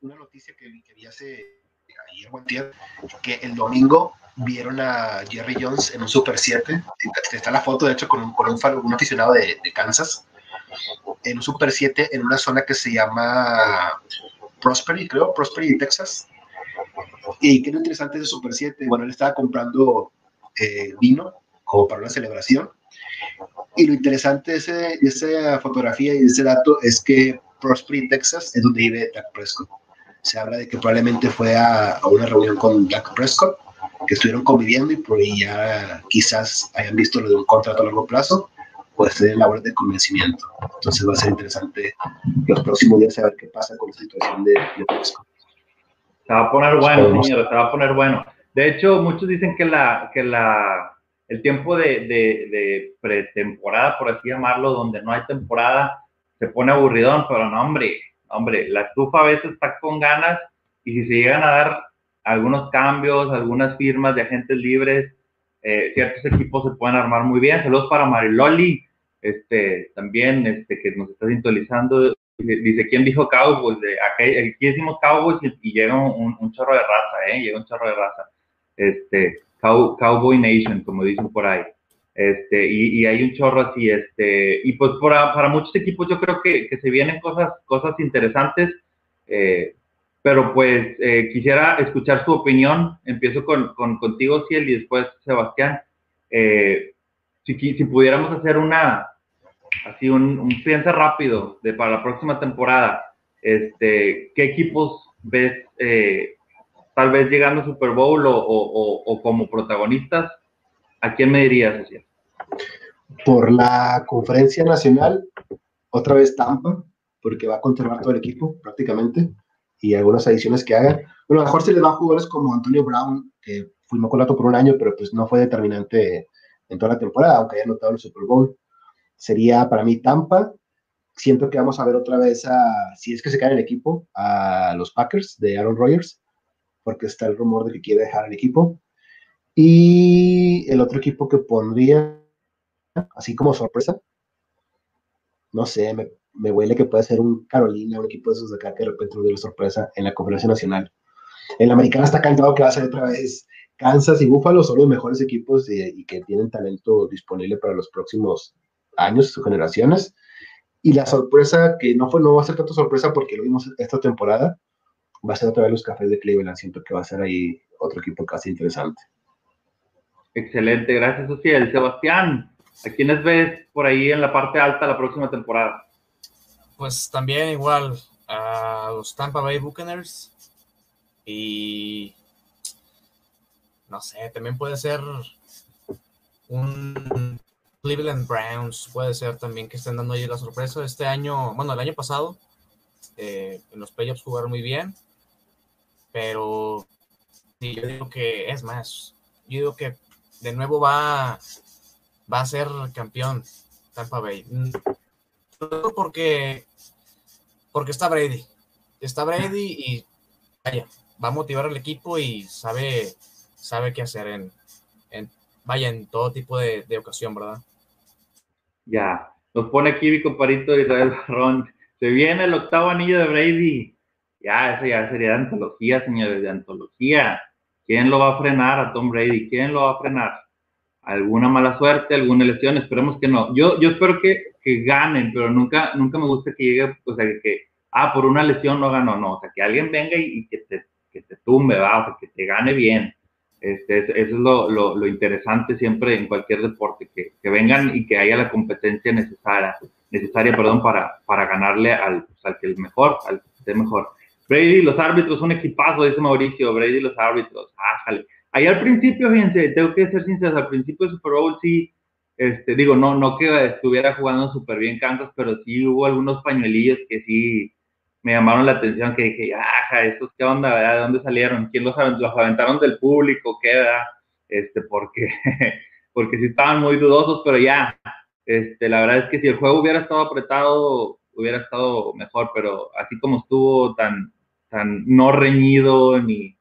una noticia que, que vi hace ayer buen tiempo, que el domingo vieron a Jerry Jones en un Super 7. Está la foto, de hecho, con un, con un, un aficionado de, de, Kansas. En un Super 7 en una zona que se llama Prosperity, creo, Prosperity, Texas. Y qué interesante ese Super 7. Bueno, él estaba comprando eh, vino como para una celebración y lo interesante de, ese, de, esa fotografía y de ese dato es que Prosperity, Texas, es donde vive Dak Prescott. Se habla de que probablemente fue a, a una reunión con Dak Prescott que estuvieron conviviendo y por ahí ya quizás hayan visto lo de un contrato a largo plazo, puede ser labor de convencimiento. Entonces va a ser interesante los próximos días saber qué pasa con la situación de, de Se va a poner bueno, señor, se va a poner bueno. De hecho, muchos dicen que la, que la, el tiempo de, pretemporada, por así llamarlo, donde no hay temporada, se pone aburridón, pero no, hombre, hombre, la estufa a veces está con ganas y si se llegan a dar algunos cambios, algunas firmas de agentes libres, eh, ciertos equipos se pueden armar muy bien. Saludos para Mariloli, este, también, este, que nos está sintonizando. Dice, ¿quién dijo Cowboys? De, aquí, decimos Cowboys y, llega un, chorro de raza, ¿eh? Llega un chorro de raza. Este, Cowboy Nation, como dicen por ahí. Este, y, hay un chorro así, este, y pues para, para muchos equipos yo creo que, que, se vienen cosas, cosas interesantes, eh, pero pues eh, quisiera escuchar su opinión. Empiezo con, con contigo, Ciel, y después Sebastián. Eh, si, si, pudiéramos hacer una, así un, un piensa rápido de para la próxima temporada, este, ¿qué equipos ves tal vez llegando Super Bowl o, o, como protagonistas? ¿A quién me dirías, Ciel? Por la conferencia nacional, otra vez Tampa, porque va a conservar todo el equipo prácticamente y algunas adiciones que haga. Bueno, a lo mejor se le va jugadores como Antonio Brown, que fuimos con por un año, pero pues no fue determinante en toda la temporada, aunque haya anotado el Super Bowl. Sería para mí Tampa. Siento que vamos a ver otra vez a, si es que se cae el equipo, a los Packers de Aaron Rodgers, porque está el rumor de que quiere dejar el equipo. Y el otro equipo que pondría, así como sorpresa, no sé, me, me huele que puede ser un Carolina, un equipo de esos de acá que de repente dio la sorpresa en la conferencia nacional. En la americana está cantado que va a ser otra vez Kansas y Buffalo, son los mejores equipos y, que tienen talento disponible para los próximos años, sus generaciones. Y la sorpresa, que no, fue, no va a ser tanto sorpresa porque lo vimos esta temporada, va a ser otra vez los Cafés de Cleveland. Siento que va a ser ahí otro equipo casi interesante. Excelente, gracias, El Sebastián, ¿a quiénes ves por ahí en la parte alta la próxima temporada? Pues también igual a los Tampa Bay Buccaneers y no sé, también puede ser un Cleveland Browns, puede ser también que estén dando ahí la sorpresa. Este año, bueno, el año pasado, eh, en los playoffs jugaron muy bien, pero sí, yo digo que es más, yo digo que de nuevo va, va a ser campeón Tampa Bay. Porque porque está Brady. Está Brady y vaya, va a motivar al equipo y sabe, sabe qué hacer en, en vaya, en todo tipo de, ocasión, ¿verdad? Ya, nos pone aquí mi comparito Israel Barrón. Se viene el octavo anillo de Brady. Ya, eso ya sería de antología, señores, de antología. ¿Quién lo va a frenar a Tom Brady? ¿Quién lo va a frenar? ¿Alguna mala suerte? ¿Alguna lesión? Esperemos que no. Yo, yo espero que que ganen, pero nunca, nunca me gusta que llegue, o sea, que, ah, por una lesión no ganó, no, o sea, que alguien venga y, que, te, que te tumbe, va, o sea, que te gane bien. Este, eso es lo, lo, lo, interesante siempre en cualquier deporte, que, que, vengan y que haya la competencia necesaria, necesaria perdón, para, para ganarle al, pues, al que es mejor, al que esté mejor. Brady, los árbitros, un equipazo, dice Mauricio, Brady, los árbitros, ájale. Ahí al principio, fíjense, tengo que ser sincero, al principio de Super Bowl sí, este, digo, no, no que estuviera jugando súper bien Kansas, pero sí hubo algunos pañuelillos que sí me llamaron la atención, que dije, ajá, ¿estos qué onda, verdad? ¿De dónde salieron? ¿Quién los, los aventaron del público? ¿Qué, verdad? Este, porque, porque sí estaban muy dudosos, pero ya, este, la verdad es que si el juego hubiera estado apretado, hubiera estado mejor, pero así como estuvo tan, no reñido, ni,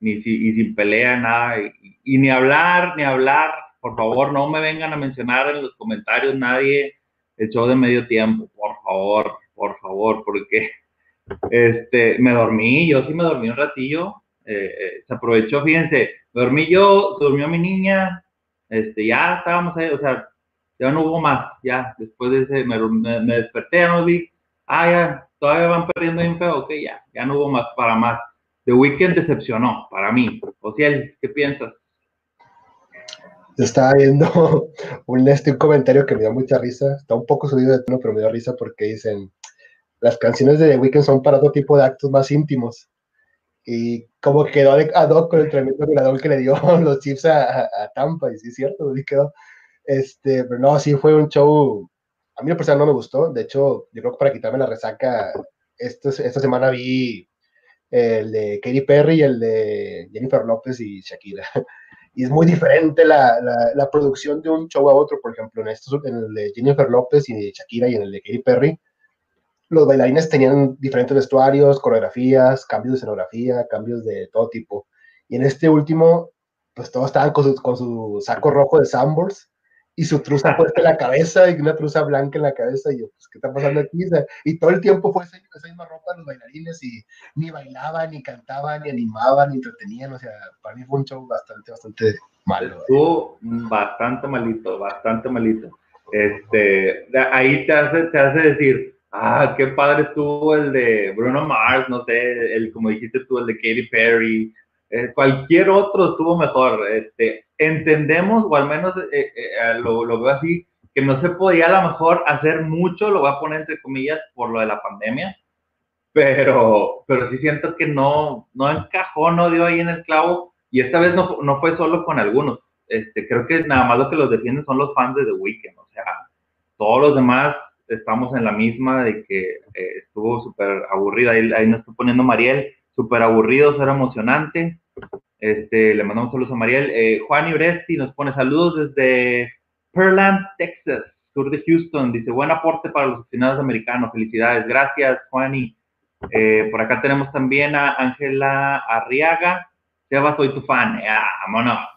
ni y sin pelea, nada, y ni hablar, ni hablar. Por favor, no me vengan a mencionar en los comentarios nadie el show de medio tiempo, por favor, por favor, porque este, me dormí, yo sí me dormí un ratillo, eh, eh, se aprovechó, fíjense, me dormí yo, durmió mi niña, este, ya estábamos ahí, o sea, ya no hubo más, ya, después de ese, me, desperté, ya no vi, ah, ya, todavía van perdiendo bien feo, ok, ya, ya no hubo más para más. The Weeknd decepcionó para mí. O sea, ¿qué piensas? estaba viendo un, este, un comentario que me dio mucha risa. Está un poco subido de tono, pero me dio risa porque dicen, las canciones de The Weeknd son para otro tipo de actos más íntimos. Y como quedó ad hoc con el tremendo violador que le dio los Chiefs a, Tampa, y sí es cierto, así quedó. Este, pero no, sí fue un show, a mí lo personal no me gustó, de hecho, yo creo que para quitarme la resaca, esta, esta semana vi el de Katy Perry y el de Jennifer López y Shakira. Y es muy diferente la, la, producción de un show a otro, por ejemplo, en, estos, en el de Jennifer López y de Shakira y en el de Katy Perry, los bailarines tenían diferentes vestuarios, coreografías, cambios de escenografía, cambios de todo tipo. Y en este último, pues todos estaban con su, con su saco rojo de Sambors y su truza puesta en la cabeza y una truza blanca en la cabeza. Y yo, pues, ¿qué está pasando aquí? y todo el tiempo fue esa, misma ropa los bailarines y ni bailaban, ni cantaban, ni animaban, ni entretenían. O sea, para mí fue un show bastante, bastante malo. Estuvo bastante malito, bastante malito. Este, ahí te hace, te hace decir, ah, qué padre estuvo el de Bruno Mars, no sé, el, como dijiste tú, el de Katy Perry, eh, cualquier otro estuvo mejor. Este, entendemos, o al menos eh, eh, lo, lo, veo así, que no se podía a lo mejor hacer mucho, lo voy a poner entre comillas, por lo de la pandemia, pero, pero sí siento que no, no encajó, no dio ahí en el clavo, y esta vez no, no fue solo con algunos. Este, creo que nada más lo que los defienden son los fans de The Weeknd, o sea, todos los demás estamos en la misma de que estuvo súper aburrida, ahí, ahí nos está poniendo Mariel, súper aburrido, era emocionante, este, le mandamos saludos a Mariel. Eh, Juan Uresti nos pone saludos desde Pearland, Texas, sur de Houston. Dice, buen aporte para los aficionados americanos. Felicidades. Gracias, Juani. Eh, por acá tenemos también a Ángela Arriaga. Seba, soy tu fan. Ah, vámonos.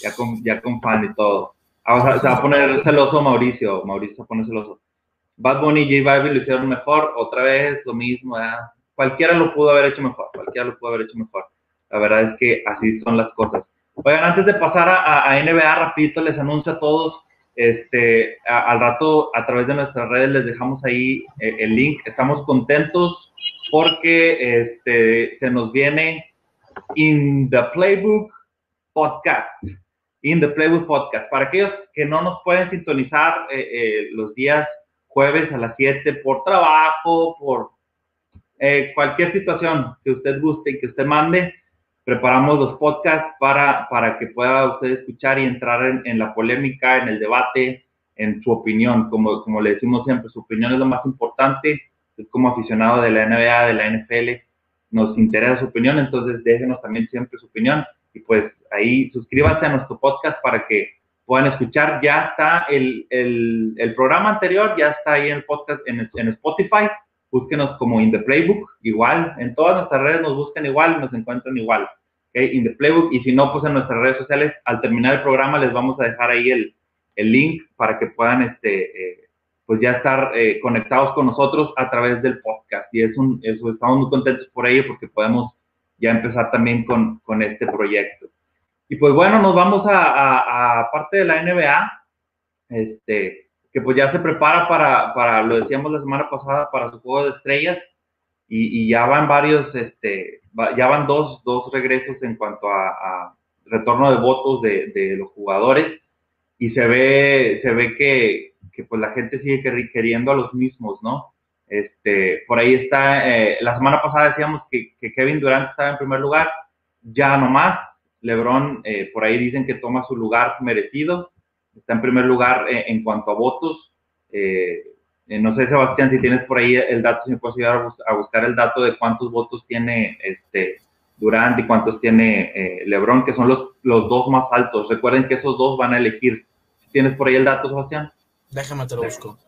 Ya con, ya con fan y todo. Ah, se va a poner celoso Mauricio. Mauricio se poner celoso. Bad Bunny y J Balvin lo hicieron mejor. Otra vez lo mismo. Cualquiera lo pudo haber hecho mejor. Cualquiera lo pudo haber hecho mejor. La verdad es que así son las cosas. Oigan, antes de pasar a, NBA, rapidito les anuncio a todos, este, al rato a través de nuestras redes les dejamos ahí eh, el link. Estamos contentos porque este, se nos viene In the Playbook Podcast. In the Playbook Podcast. Para aquellos que no nos pueden sintonizar eh, eh, los días jueves a las 7 por trabajo, por cualquier situación que usted guste y que usted mande, preparamos los podcasts para, para que pueda usted escuchar y entrar en, la polémica, en el debate, en su opinión. Como, como le decimos siempre, su opinión es lo más importante. Es como aficionado de la NBA, de la NFL, nos interesa su opinión, entonces déjenos también siempre su opinión. Y pues ahí suscríbanse a nuestro podcast para que puedan escuchar. Ya está el, el, el programa anterior, ya está ahí el podcast en, en Spotify búsquenos como In the Playbook, igual, en todas nuestras redes nos buscan igual, nos encuentran igual, In the Playbook, y si no, pues en nuestras redes sociales, al terminar el programa les vamos a dejar ahí el, el link para que puedan, este, eh, pues ya estar eh, conectados con nosotros a través del podcast, y es un, eso, estamos muy contentos por ello porque podemos ya empezar también con, con este proyecto. Y pues bueno, nos vamos a, a, a parte de la NBA, este, que pues ya se prepara para, para, lo decíamos la semana pasada, para su juego de estrellas y, ya van varios, este, ya van dos, dos regresos en cuanto a, retorno de votos de, los jugadores y se ve, se ve que, que, pues la gente sigue queriendo a los mismos, ¿no? Este, por ahí está, eh, la semana pasada decíamos que, que, Kevin Durant estaba en primer lugar, ya no más, LeBron, eh, por ahí dicen que toma su lugar merecido, está en primer lugar eh, en cuanto a votos. Eh, eh, no sé, Sebastián, si tienes por ahí el dato, si me puedes ayudar a, buscar el dato de cuántos votos tiene este Durant y cuántos tiene Lebron, que son los, los dos más altos. Recuerden que esos dos van a elegir. ¿Tienes por ahí el dato, Sebastián? Déjame, te lo busco.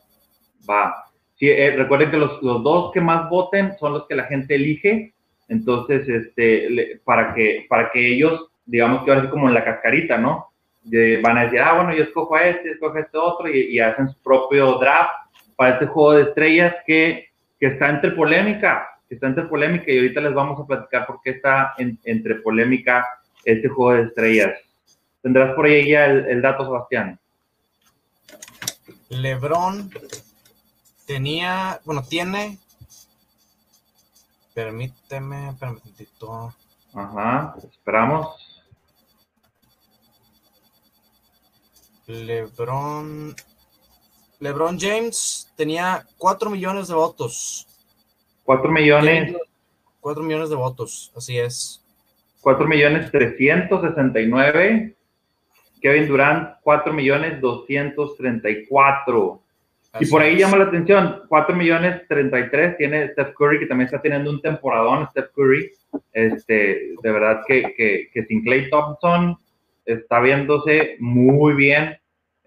Va. Sí, recuerden que los, los, dos que más voten son los que la gente elige. Entonces, este, para, que, para que ellos, digamos que ahora es como en la cascarita, ¿no? van a decir, ah, bueno, yo escojo a este, escojo a este otro, y, hacen su propio draft para este juego de estrellas que, que, está entre polémica, que está entre polémica, y ahorita les vamos a platicar por qué está entre polémica este juego de estrellas. ¿Tendrás por ahí ya el, dato, Sebastián? Lebron tenía, bueno, tiene, permíteme, permíteme Ajá, esperamos. LeBron. LeBron James tenía 4 millones de votos. 4 millones. 4 millones de votos, así es. 4 millones 369. Kevin Durant, 4 millones 234. y por ahí llama la atención, 4 millones 33 tiene Steph Curry, que también está teniendo un temporadón, Steph Curry. Este, de verdad que, que, que sin Clay Thompson está viéndose muy bien.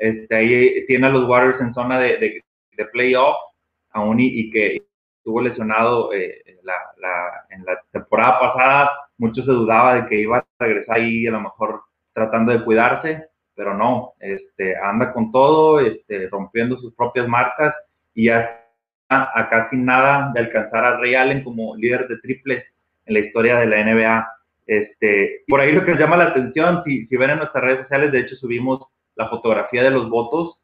Este, ahí tiene a los Warriors en zona de, de, de playoff aún y, que estuvo lesionado eh, la, la, en la temporada pasada. Mucho se dudaba de que iba a regresar ahí a lo mejor tratando de cuidarse, pero no, este, anda con todo, este, rompiendo sus propias marcas y ya está a casi nada de alcanzar a Ray Allen como líder de triples en la historia de la NBA. Este, por ahí lo que nos llama la atención, si, si ven en nuestras redes sociales, de hecho subimos la fotografía de los votos,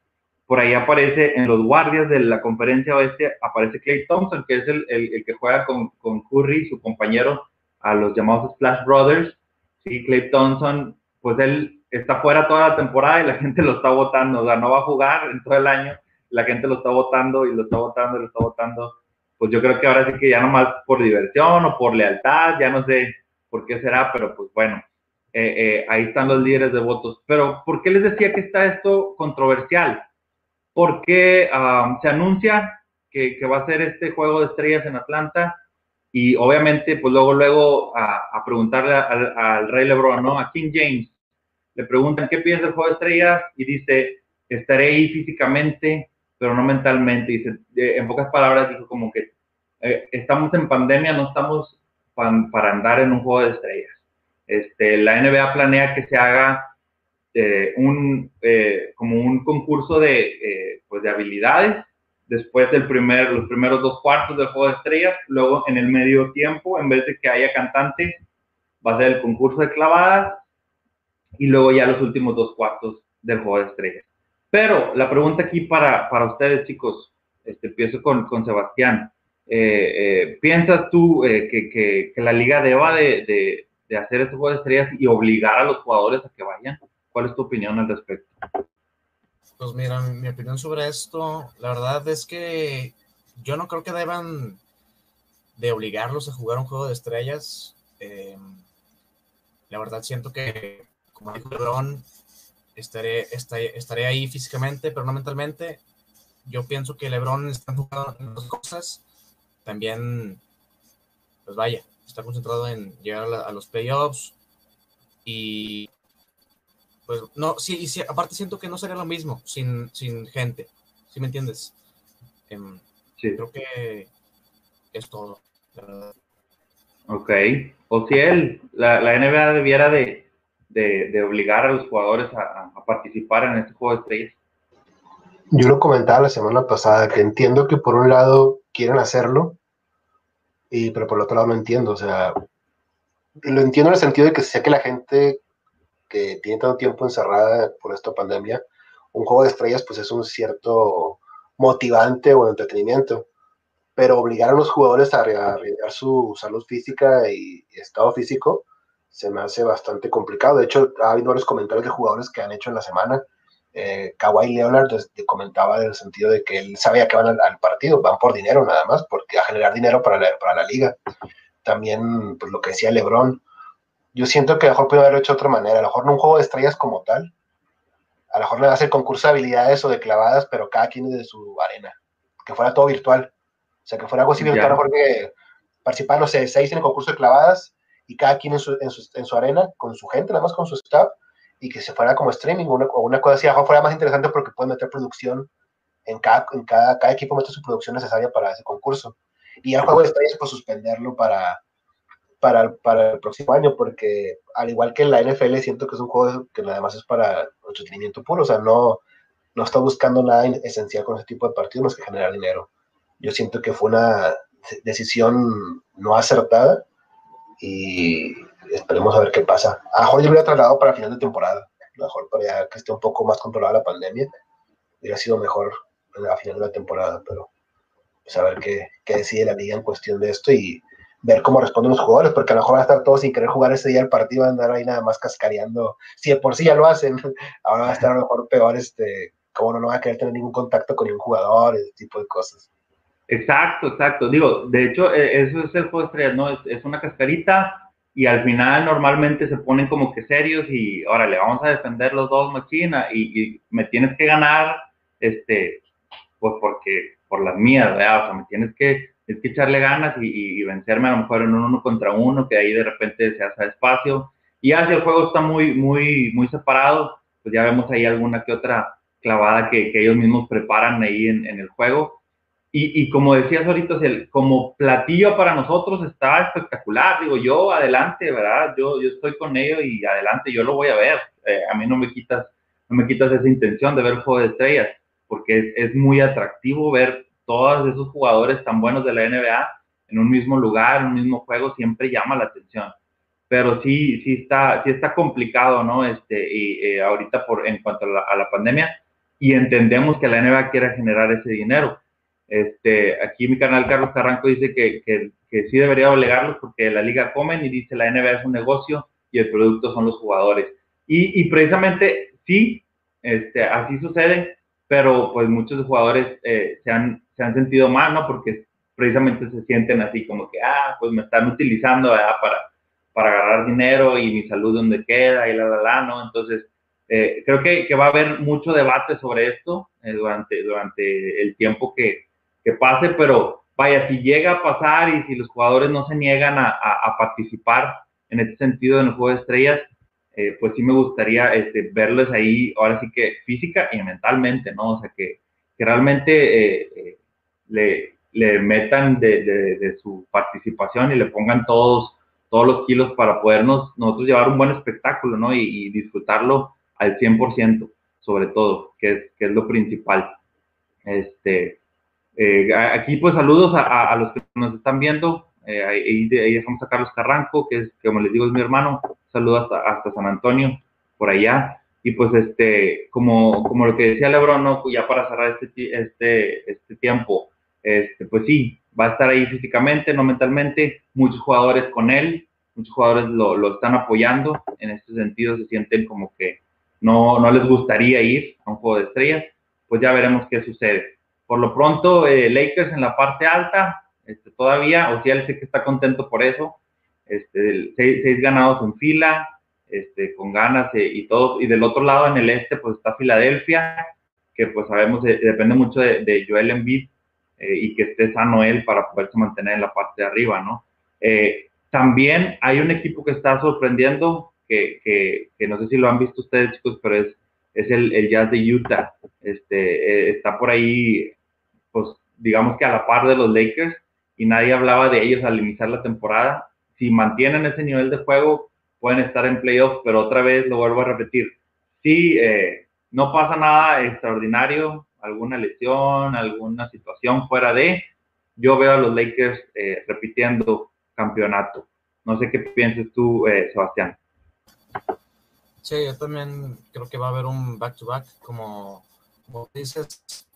por ahí aparece en los guardias de la conferencia oeste, aparece Clay Thompson, que es el, el, que juega con, con, Curry, su compañero, a los llamados Splash Brothers. Sí, Clay Thompson, pues él está fuera toda la temporada y la gente lo está votando, o sea, no va a jugar en todo el año, la gente lo está votando y lo está votando y lo está votando. Pues yo creo que ahora sí que ya nomás por diversión o por lealtad, ya no sé por qué será, pero pues bueno, eh, eh, ahí están los líderes de votos. Pero, ¿por qué les decía que está esto controversial? Porque um, se anuncia que, va a ser este juego de estrellas en Atlanta y obviamente, pues luego, luego a, preguntarle al, al, Rey LeBron, ¿no? A King James, le preguntan qué piensa del juego de estrellas y dice, estaré ahí físicamente, pero no mentalmente. Dice, en pocas palabras, dijo como que eh, estamos en pandemia, no estamos para andar en un juego de estrellas. Este, la NBA planea que se haga eh, un, eh, como un concurso de, eh, pues de habilidades después del primer, los primeros dos cuartos del juego de estrellas, luego en el medio tiempo, en vez de que haya cantantes, va a ser el concurso de clavadas y luego ya los últimos dos cuartos del juego de estrellas. Pero la pregunta aquí para, para ustedes, chicos, este, empiezo con, con Sebastián. ¿Piensas tú que, que, que, la liga deba de, de, de, hacer este juego de estrellas y obligar a los jugadores a que vayan? ¿Cuál es tu opinión al respecto? Pues mira, mi, opinión sobre esto, la verdad es que yo no creo que deban de obligarlos a jugar un juego de estrellas. Eh, la verdad siento que, como dijo Lebron, estaré, estaré, estaré ahí físicamente, pero no mentalmente. Yo pienso que Lebron está enfocado en dos cosas también, pues vaya, está concentrado en llegar a, la, a los playoffs y pues no, sí, y sí, aparte siento que no sería lo mismo sin, sin gente, ¿sí me entiendes? Eh, sí. Creo que es todo, la verdad. Ok, o si él, la, la NBA debiera de, de, de, obligar a los jugadores a, a, participar en este juego de estrellas. Yo lo comentaba la semana pasada, que entiendo que por un lado quieren hacerlo, y, pero por el otro lado no entiendo, o sea, lo entiendo en el sentido de que sé que la gente que tiene tanto tiempo encerrada por esta pandemia, un juego de estrellas pues es un cierto motivante o entretenimiento, pero obligar a los jugadores a arriesgar su salud física y estado físico se me hace bastante complicado. De hecho, ha habido varios comentarios de jugadores que han hecho en la semana eh, Kawhi Leonard te comentaba en el sentido de que él sabía que van al, al, partido, van por dinero nada más, porque a generar dinero para la, para la liga. También, pues lo que decía LeBron, yo siento que a lo mejor puede haberlo hecho de otra manera, a lo mejor no un juego de estrellas como tal, a lo mejor le hacer concurso de habilidades o de clavadas, pero cada quien de su arena, que fuera todo virtual, o sea, que fuera algo así virtual, yeah. mejor que participar, no sé, seis en el concurso de clavadas y cada quien en su, en su, en su arena, con su gente, nada más con su staff, y que se fuera como streaming o una cosa así, fuera más interesante porque puede meter producción en cada, en cada, cada equipo mete su producción necesaria para ese concurso. Y el juego de estrellas, pues suspenderlo para, para, para el próximo año, porque al igual que en la NFL, siento que es un juego que además es para entretenimiento puro, o sea, no, no está buscando nada esencial con ese tipo de partidos más que generar dinero. Yo siento que fue una decisión no acertada y esperemos a ver qué pasa. A mejor yo hubiera trasladado para final de temporada, mejor para que esté un poco más controlada la pandemia, hubiera sido mejor a final de la temporada, pero pues a ver qué, qué decide la liga en cuestión de esto y ver cómo responden los jugadores, porque a lo mejor van a estar todos sin querer jugar ese día el partido, van a andar ahí nada más cascareando, si de por sí ya lo hacen, ahora va a estar a lo mejor peor, este, como no, no va a querer tener ningún contacto con ningún jugador, ese tipo de cosas. Exacto, exacto. Digo, de hecho, eh, eso es el juego ¿no? Es, una cascarita y al final normalmente se ponen como que serios y, órale, vamos a defender los dos machina y, me tienes que ganar, este, pues porque, por las mías, ¿verdad? O sea, me tienes que, que echarle ganas y, vencerme a lo mejor en un uno contra uno, que ahí de repente se hace espacio. Y ya el juego está muy, muy, muy separado, pues ya vemos ahí alguna que otra clavada que, ellos mismos preparan ahí en el juego y, como decías ahorita, como platillo para nosotros está espectacular. Digo, yo adelante, ¿verdad? Yo, yo estoy con ellos y adelante, yo lo voy a ver. Eh, a mí no me quitas no me quitas esa intención de ver Juego de Estrellas, porque es, es, muy atractivo ver todos esos jugadores tan buenos de la NBA en un mismo lugar, en un mismo juego, siempre llama la atención. Pero sí, sí está, sí está complicado, ¿no? Este, y eh, ahorita por, en cuanto a la, a la pandemia, y entendemos que la NBA quiere generar ese dinero este, aquí mi canal Carlos Carranco dice que, que, que, sí debería obligarlos porque la liga comen y dice la NBA es un negocio y el producto son los jugadores. Y, y precisamente sí, este, así sucede, pero pues muchos jugadores eh, se, han, se han sentido mal, ¿no? Porque precisamente se sienten así como que, ah, pues me están utilizando para, para agarrar dinero y mi salud donde queda y la, la, la, ¿no? Entonces, eh, creo que, que, va a haber mucho debate sobre esto eh, durante, durante el tiempo que, que pase, pero vaya, si llega a pasar y si los jugadores no se niegan a, participar en este sentido en el juego de estrellas, eh, pues sí me gustaría este, verlos ahí, ahora sí que física y mentalmente, ¿no? O sea, que, realmente eh, eh, le, metan de, su participación y le pongan todos, todos los kilos para podernos nosotros llevar un buen espectáculo, ¿no? Y, y disfrutarlo al 100%, sobre todo, que es, que es lo principal. Este, eh, aquí pues saludos a, los que nos están viendo. Eh, ahí, dejamos a Carlos Carranco, que es, como les digo, es mi hermano. Saludos hasta, hasta San Antonio, por allá. Y pues este, como, como lo que decía Lebron, ¿no? ya para cerrar este, este, este tiempo, este, pues sí, va a estar ahí físicamente, no mentalmente, muchos jugadores con él, muchos jugadores lo, lo están apoyando, en este sentido se sienten como que no, no les gustaría ir a un juego de estrellas, pues ya veremos qué sucede. Por lo pronto, eh, Lakers en la parte alta, este, todavía, o sea, él sé que está contento por eso, este, seis, ganados en fila, este, con ganas eh, y todo. Y del otro lado, en el este, pues está Filadelfia, que pues sabemos, eh, depende mucho de, Joel Embiid y que esté sano él para poderse mantener en la parte de arriba, ¿no? también hay un equipo que está sorprendiendo, que, que, no sé si lo han visto ustedes, chicos, pero es, es el, el Jazz de Utah. Este, está por ahí pues digamos que a la par de los Lakers y nadie hablaba de ellos al iniciar la temporada. Si mantienen ese nivel de juego, pueden estar en playoffs, pero otra vez lo vuelvo a repetir. Si eh, no pasa nada extraordinario, alguna lesión, alguna situación fuera de, yo veo a los Lakers eh, repitiendo campeonato. No sé qué piensas tú, eh, Sebastián. Sí, yo también creo que va a haber un back-to-back, como, como dices,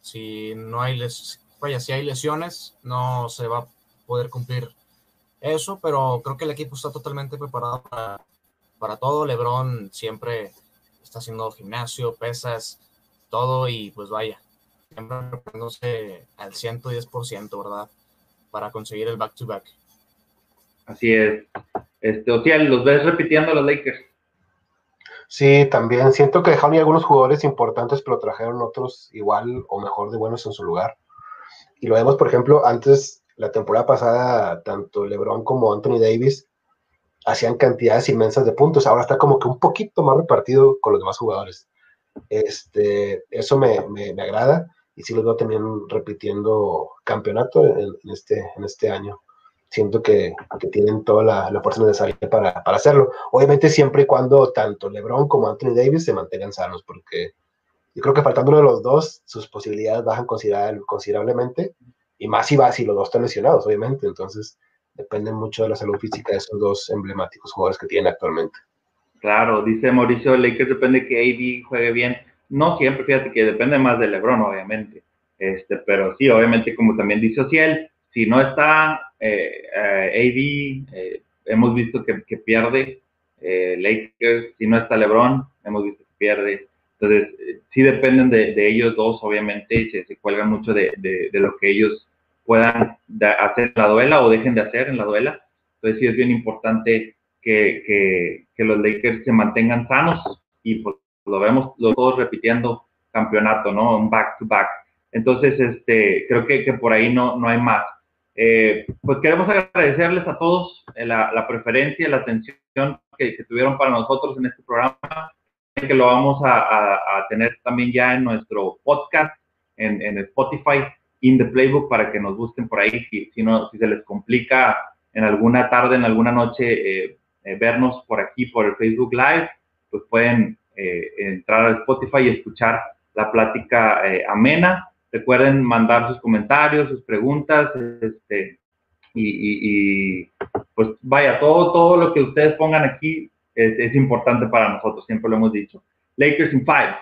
si no hay les, vaya, si hay lesiones, no se va a poder cumplir eso, pero creo que el equipo está totalmente preparado para, para todo. Lebron siempre está haciendo gimnasio, pesas, todo y pues vaya, siempre preparándose al 110%, ¿verdad? Para conseguir el back-to-back. Así es. Este, o sea, los ves repitiendo los Lakers. Sí, también siento que dejaron algunos jugadores importantes, pero trajeron otros igual o mejor de buenos en su lugar. Y lo vemos, por ejemplo, antes, la temporada pasada, tanto LeBron como Anthony Davis hacían cantidades inmensas de puntos. Ahora está como que un poquito más repartido con los demás jugadores. Este, eso me, me, agrada y sí los veo también repitiendo campeonato en, este, en este año siento que, tienen toda la, la fuerza necesaria para, para, hacerlo. Obviamente siempre y cuando tanto LeBron como Anthony Davis se mantengan sanos, porque yo creo que faltando uno de los dos, sus posibilidades bajan considerablemente, y más si va si los dos están lesionados, obviamente. Entonces, depende mucho de la salud física de esos dos emblemáticos jugadores que tienen actualmente. Claro, dice Mauricio Lakers depende que AD juegue bien. No siempre, fíjate que depende más de LeBron, obviamente. Este, pero sí, obviamente, como también dice Ociel, si no está eh, eh, AD, eh, hemos visto que, pierde. Lakers, si no está LeBron, hemos visto que pierde. Entonces, sí dependen de, ellos dos, obviamente, y se, cuelgan mucho de, lo que ellos puedan hacer en la duela o dejen de hacer en la duela. Entonces, sí es bien importante que, los Lakers se mantengan sanos y pues lo vemos los dos repitiendo campeonato, ¿no? Un back-to-back. Entonces, este, creo que, que por ahí no, no hay más. Eh, pues queremos agradecerles a todos eh, la, la preferencia, la atención que, tuvieron para nosotros en este programa, que lo vamos a, a, tener también ya en nuestro podcast, en, en, Spotify, In the Playbook, para que nos busquen por ahí. Si, no, si se les complica en alguna tarde, en alguna noche, eh, vernos por aquí, por el Facebook Live, pues pueden entrar al Spotify y escuchar la plática amena Recuerden mandar sus comentarios, sus preguntas, este, y, pues vaya, todo, todo lo que ustedes pongan aquí es, importante para nosotros, siempre lo hemos dicho. Lakers in five,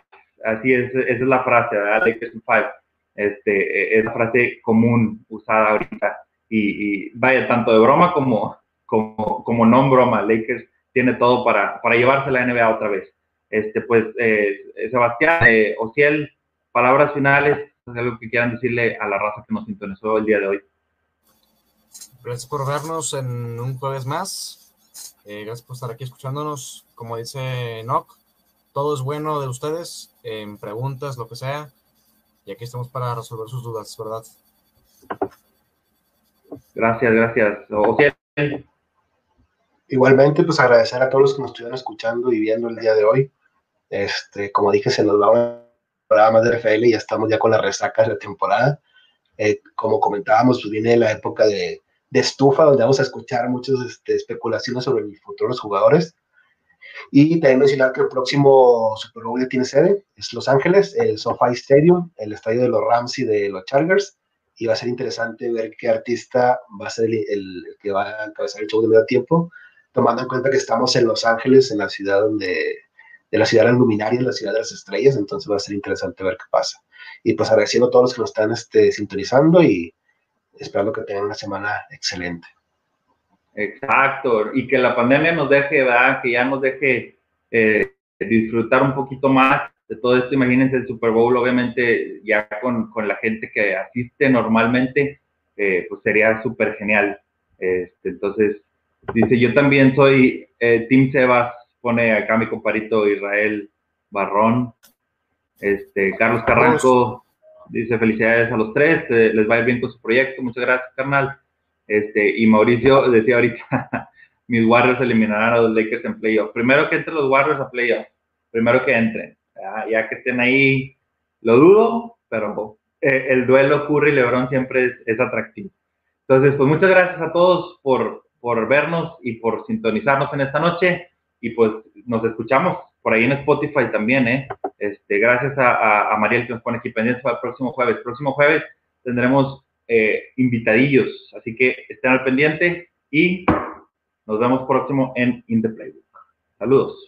así es, esa es la frase, ¿verdad? Lakers in five. Este, es la frase común usada ahorita. Y, vaya, tanto de broma como, como, como no broma, Lakers tiene todo para, para llevarse la NBA otra vez. Este, pues, eh, Sebastián, eh, Ociel, palabras finales algo que quieran decirle a la raza que nos sintonizó el día de hoy. Gracias por vernos en un jueves más. Eh, gracias por estar aquí escuchándonos. Como dice Nock, todo es bueno de ustedes, en preguntas, lo que sea. Y aquí estamos para resolver sus dudas, ¿verdad? Gracias, gracias. Igualmente, pues agradecer a todos los que nos estuvieron escuchando y viendo el día de hoy. Este, como dije, se nos va programas de RFL y ya estamos ya con las resacas de la temporada. Eh, como comentábamos, pues viene la época de, estufa, donde vamos a escuchar muchas este, especulaciones sobre el futuro de los jugadores. Y también mencionar que el próximo Super Bowl ya tiene sede, es Los Ángeles, el SoFi Stadium, el estadio de los Rams y de los Chargers. Y va a ser interesante ver qué artista va a ser el, el que va a encabezar el show de medio tiempo, tomando en cuenta que estamos en Los Ángeles, en la ciudad donde de la ciudad de las luminarias, la ciudad de las estrellas, entonces va a ser interesante ver qué pasa. Y pues agradeciendo a todos los que nos están este, sintonizando y esperando que tengan una semana excelente. Exacto, y que la pandemia nos deje, ¿verdad? Que ya nos deje eh, disfrutar un poquito más de todo esto. Imagínense el Super Bowl, obviamente, ya con, con la gente que asiste normalmente, eh, pues sería súper genial. Este, entonces, dice, yo también soy eh, Team Sebas pone acá mi comparito Israel Barrón. Este, Carlos Carranco dice felicidades a los tres, eh, les va a ir bien con su proyecto, muchas gracias, carnal. Este, y Mauricio decía ahorita, mis Warriors eliminarán a los Lakers en playoff. Primero que entren los Warriors a playoff, primero que entren, ya, que estén ahí, lo dudo, pero eh, el duelo Curry y LeBron siempre es, es, atractivo. Entonces, pues muchas gracias a todos por, por vernos y por sintonizarnos en esta noche y pues nos escuchamos por ahí en Spotify también, ¿eh? Este, gracias a, a, Mariel que nos pone aquí pendientes para el próximo jueves. próximo jueves tendremos eh, invitadillos, así que estén al pendiente y nos vemos próximo en In the Playbook. Saludos.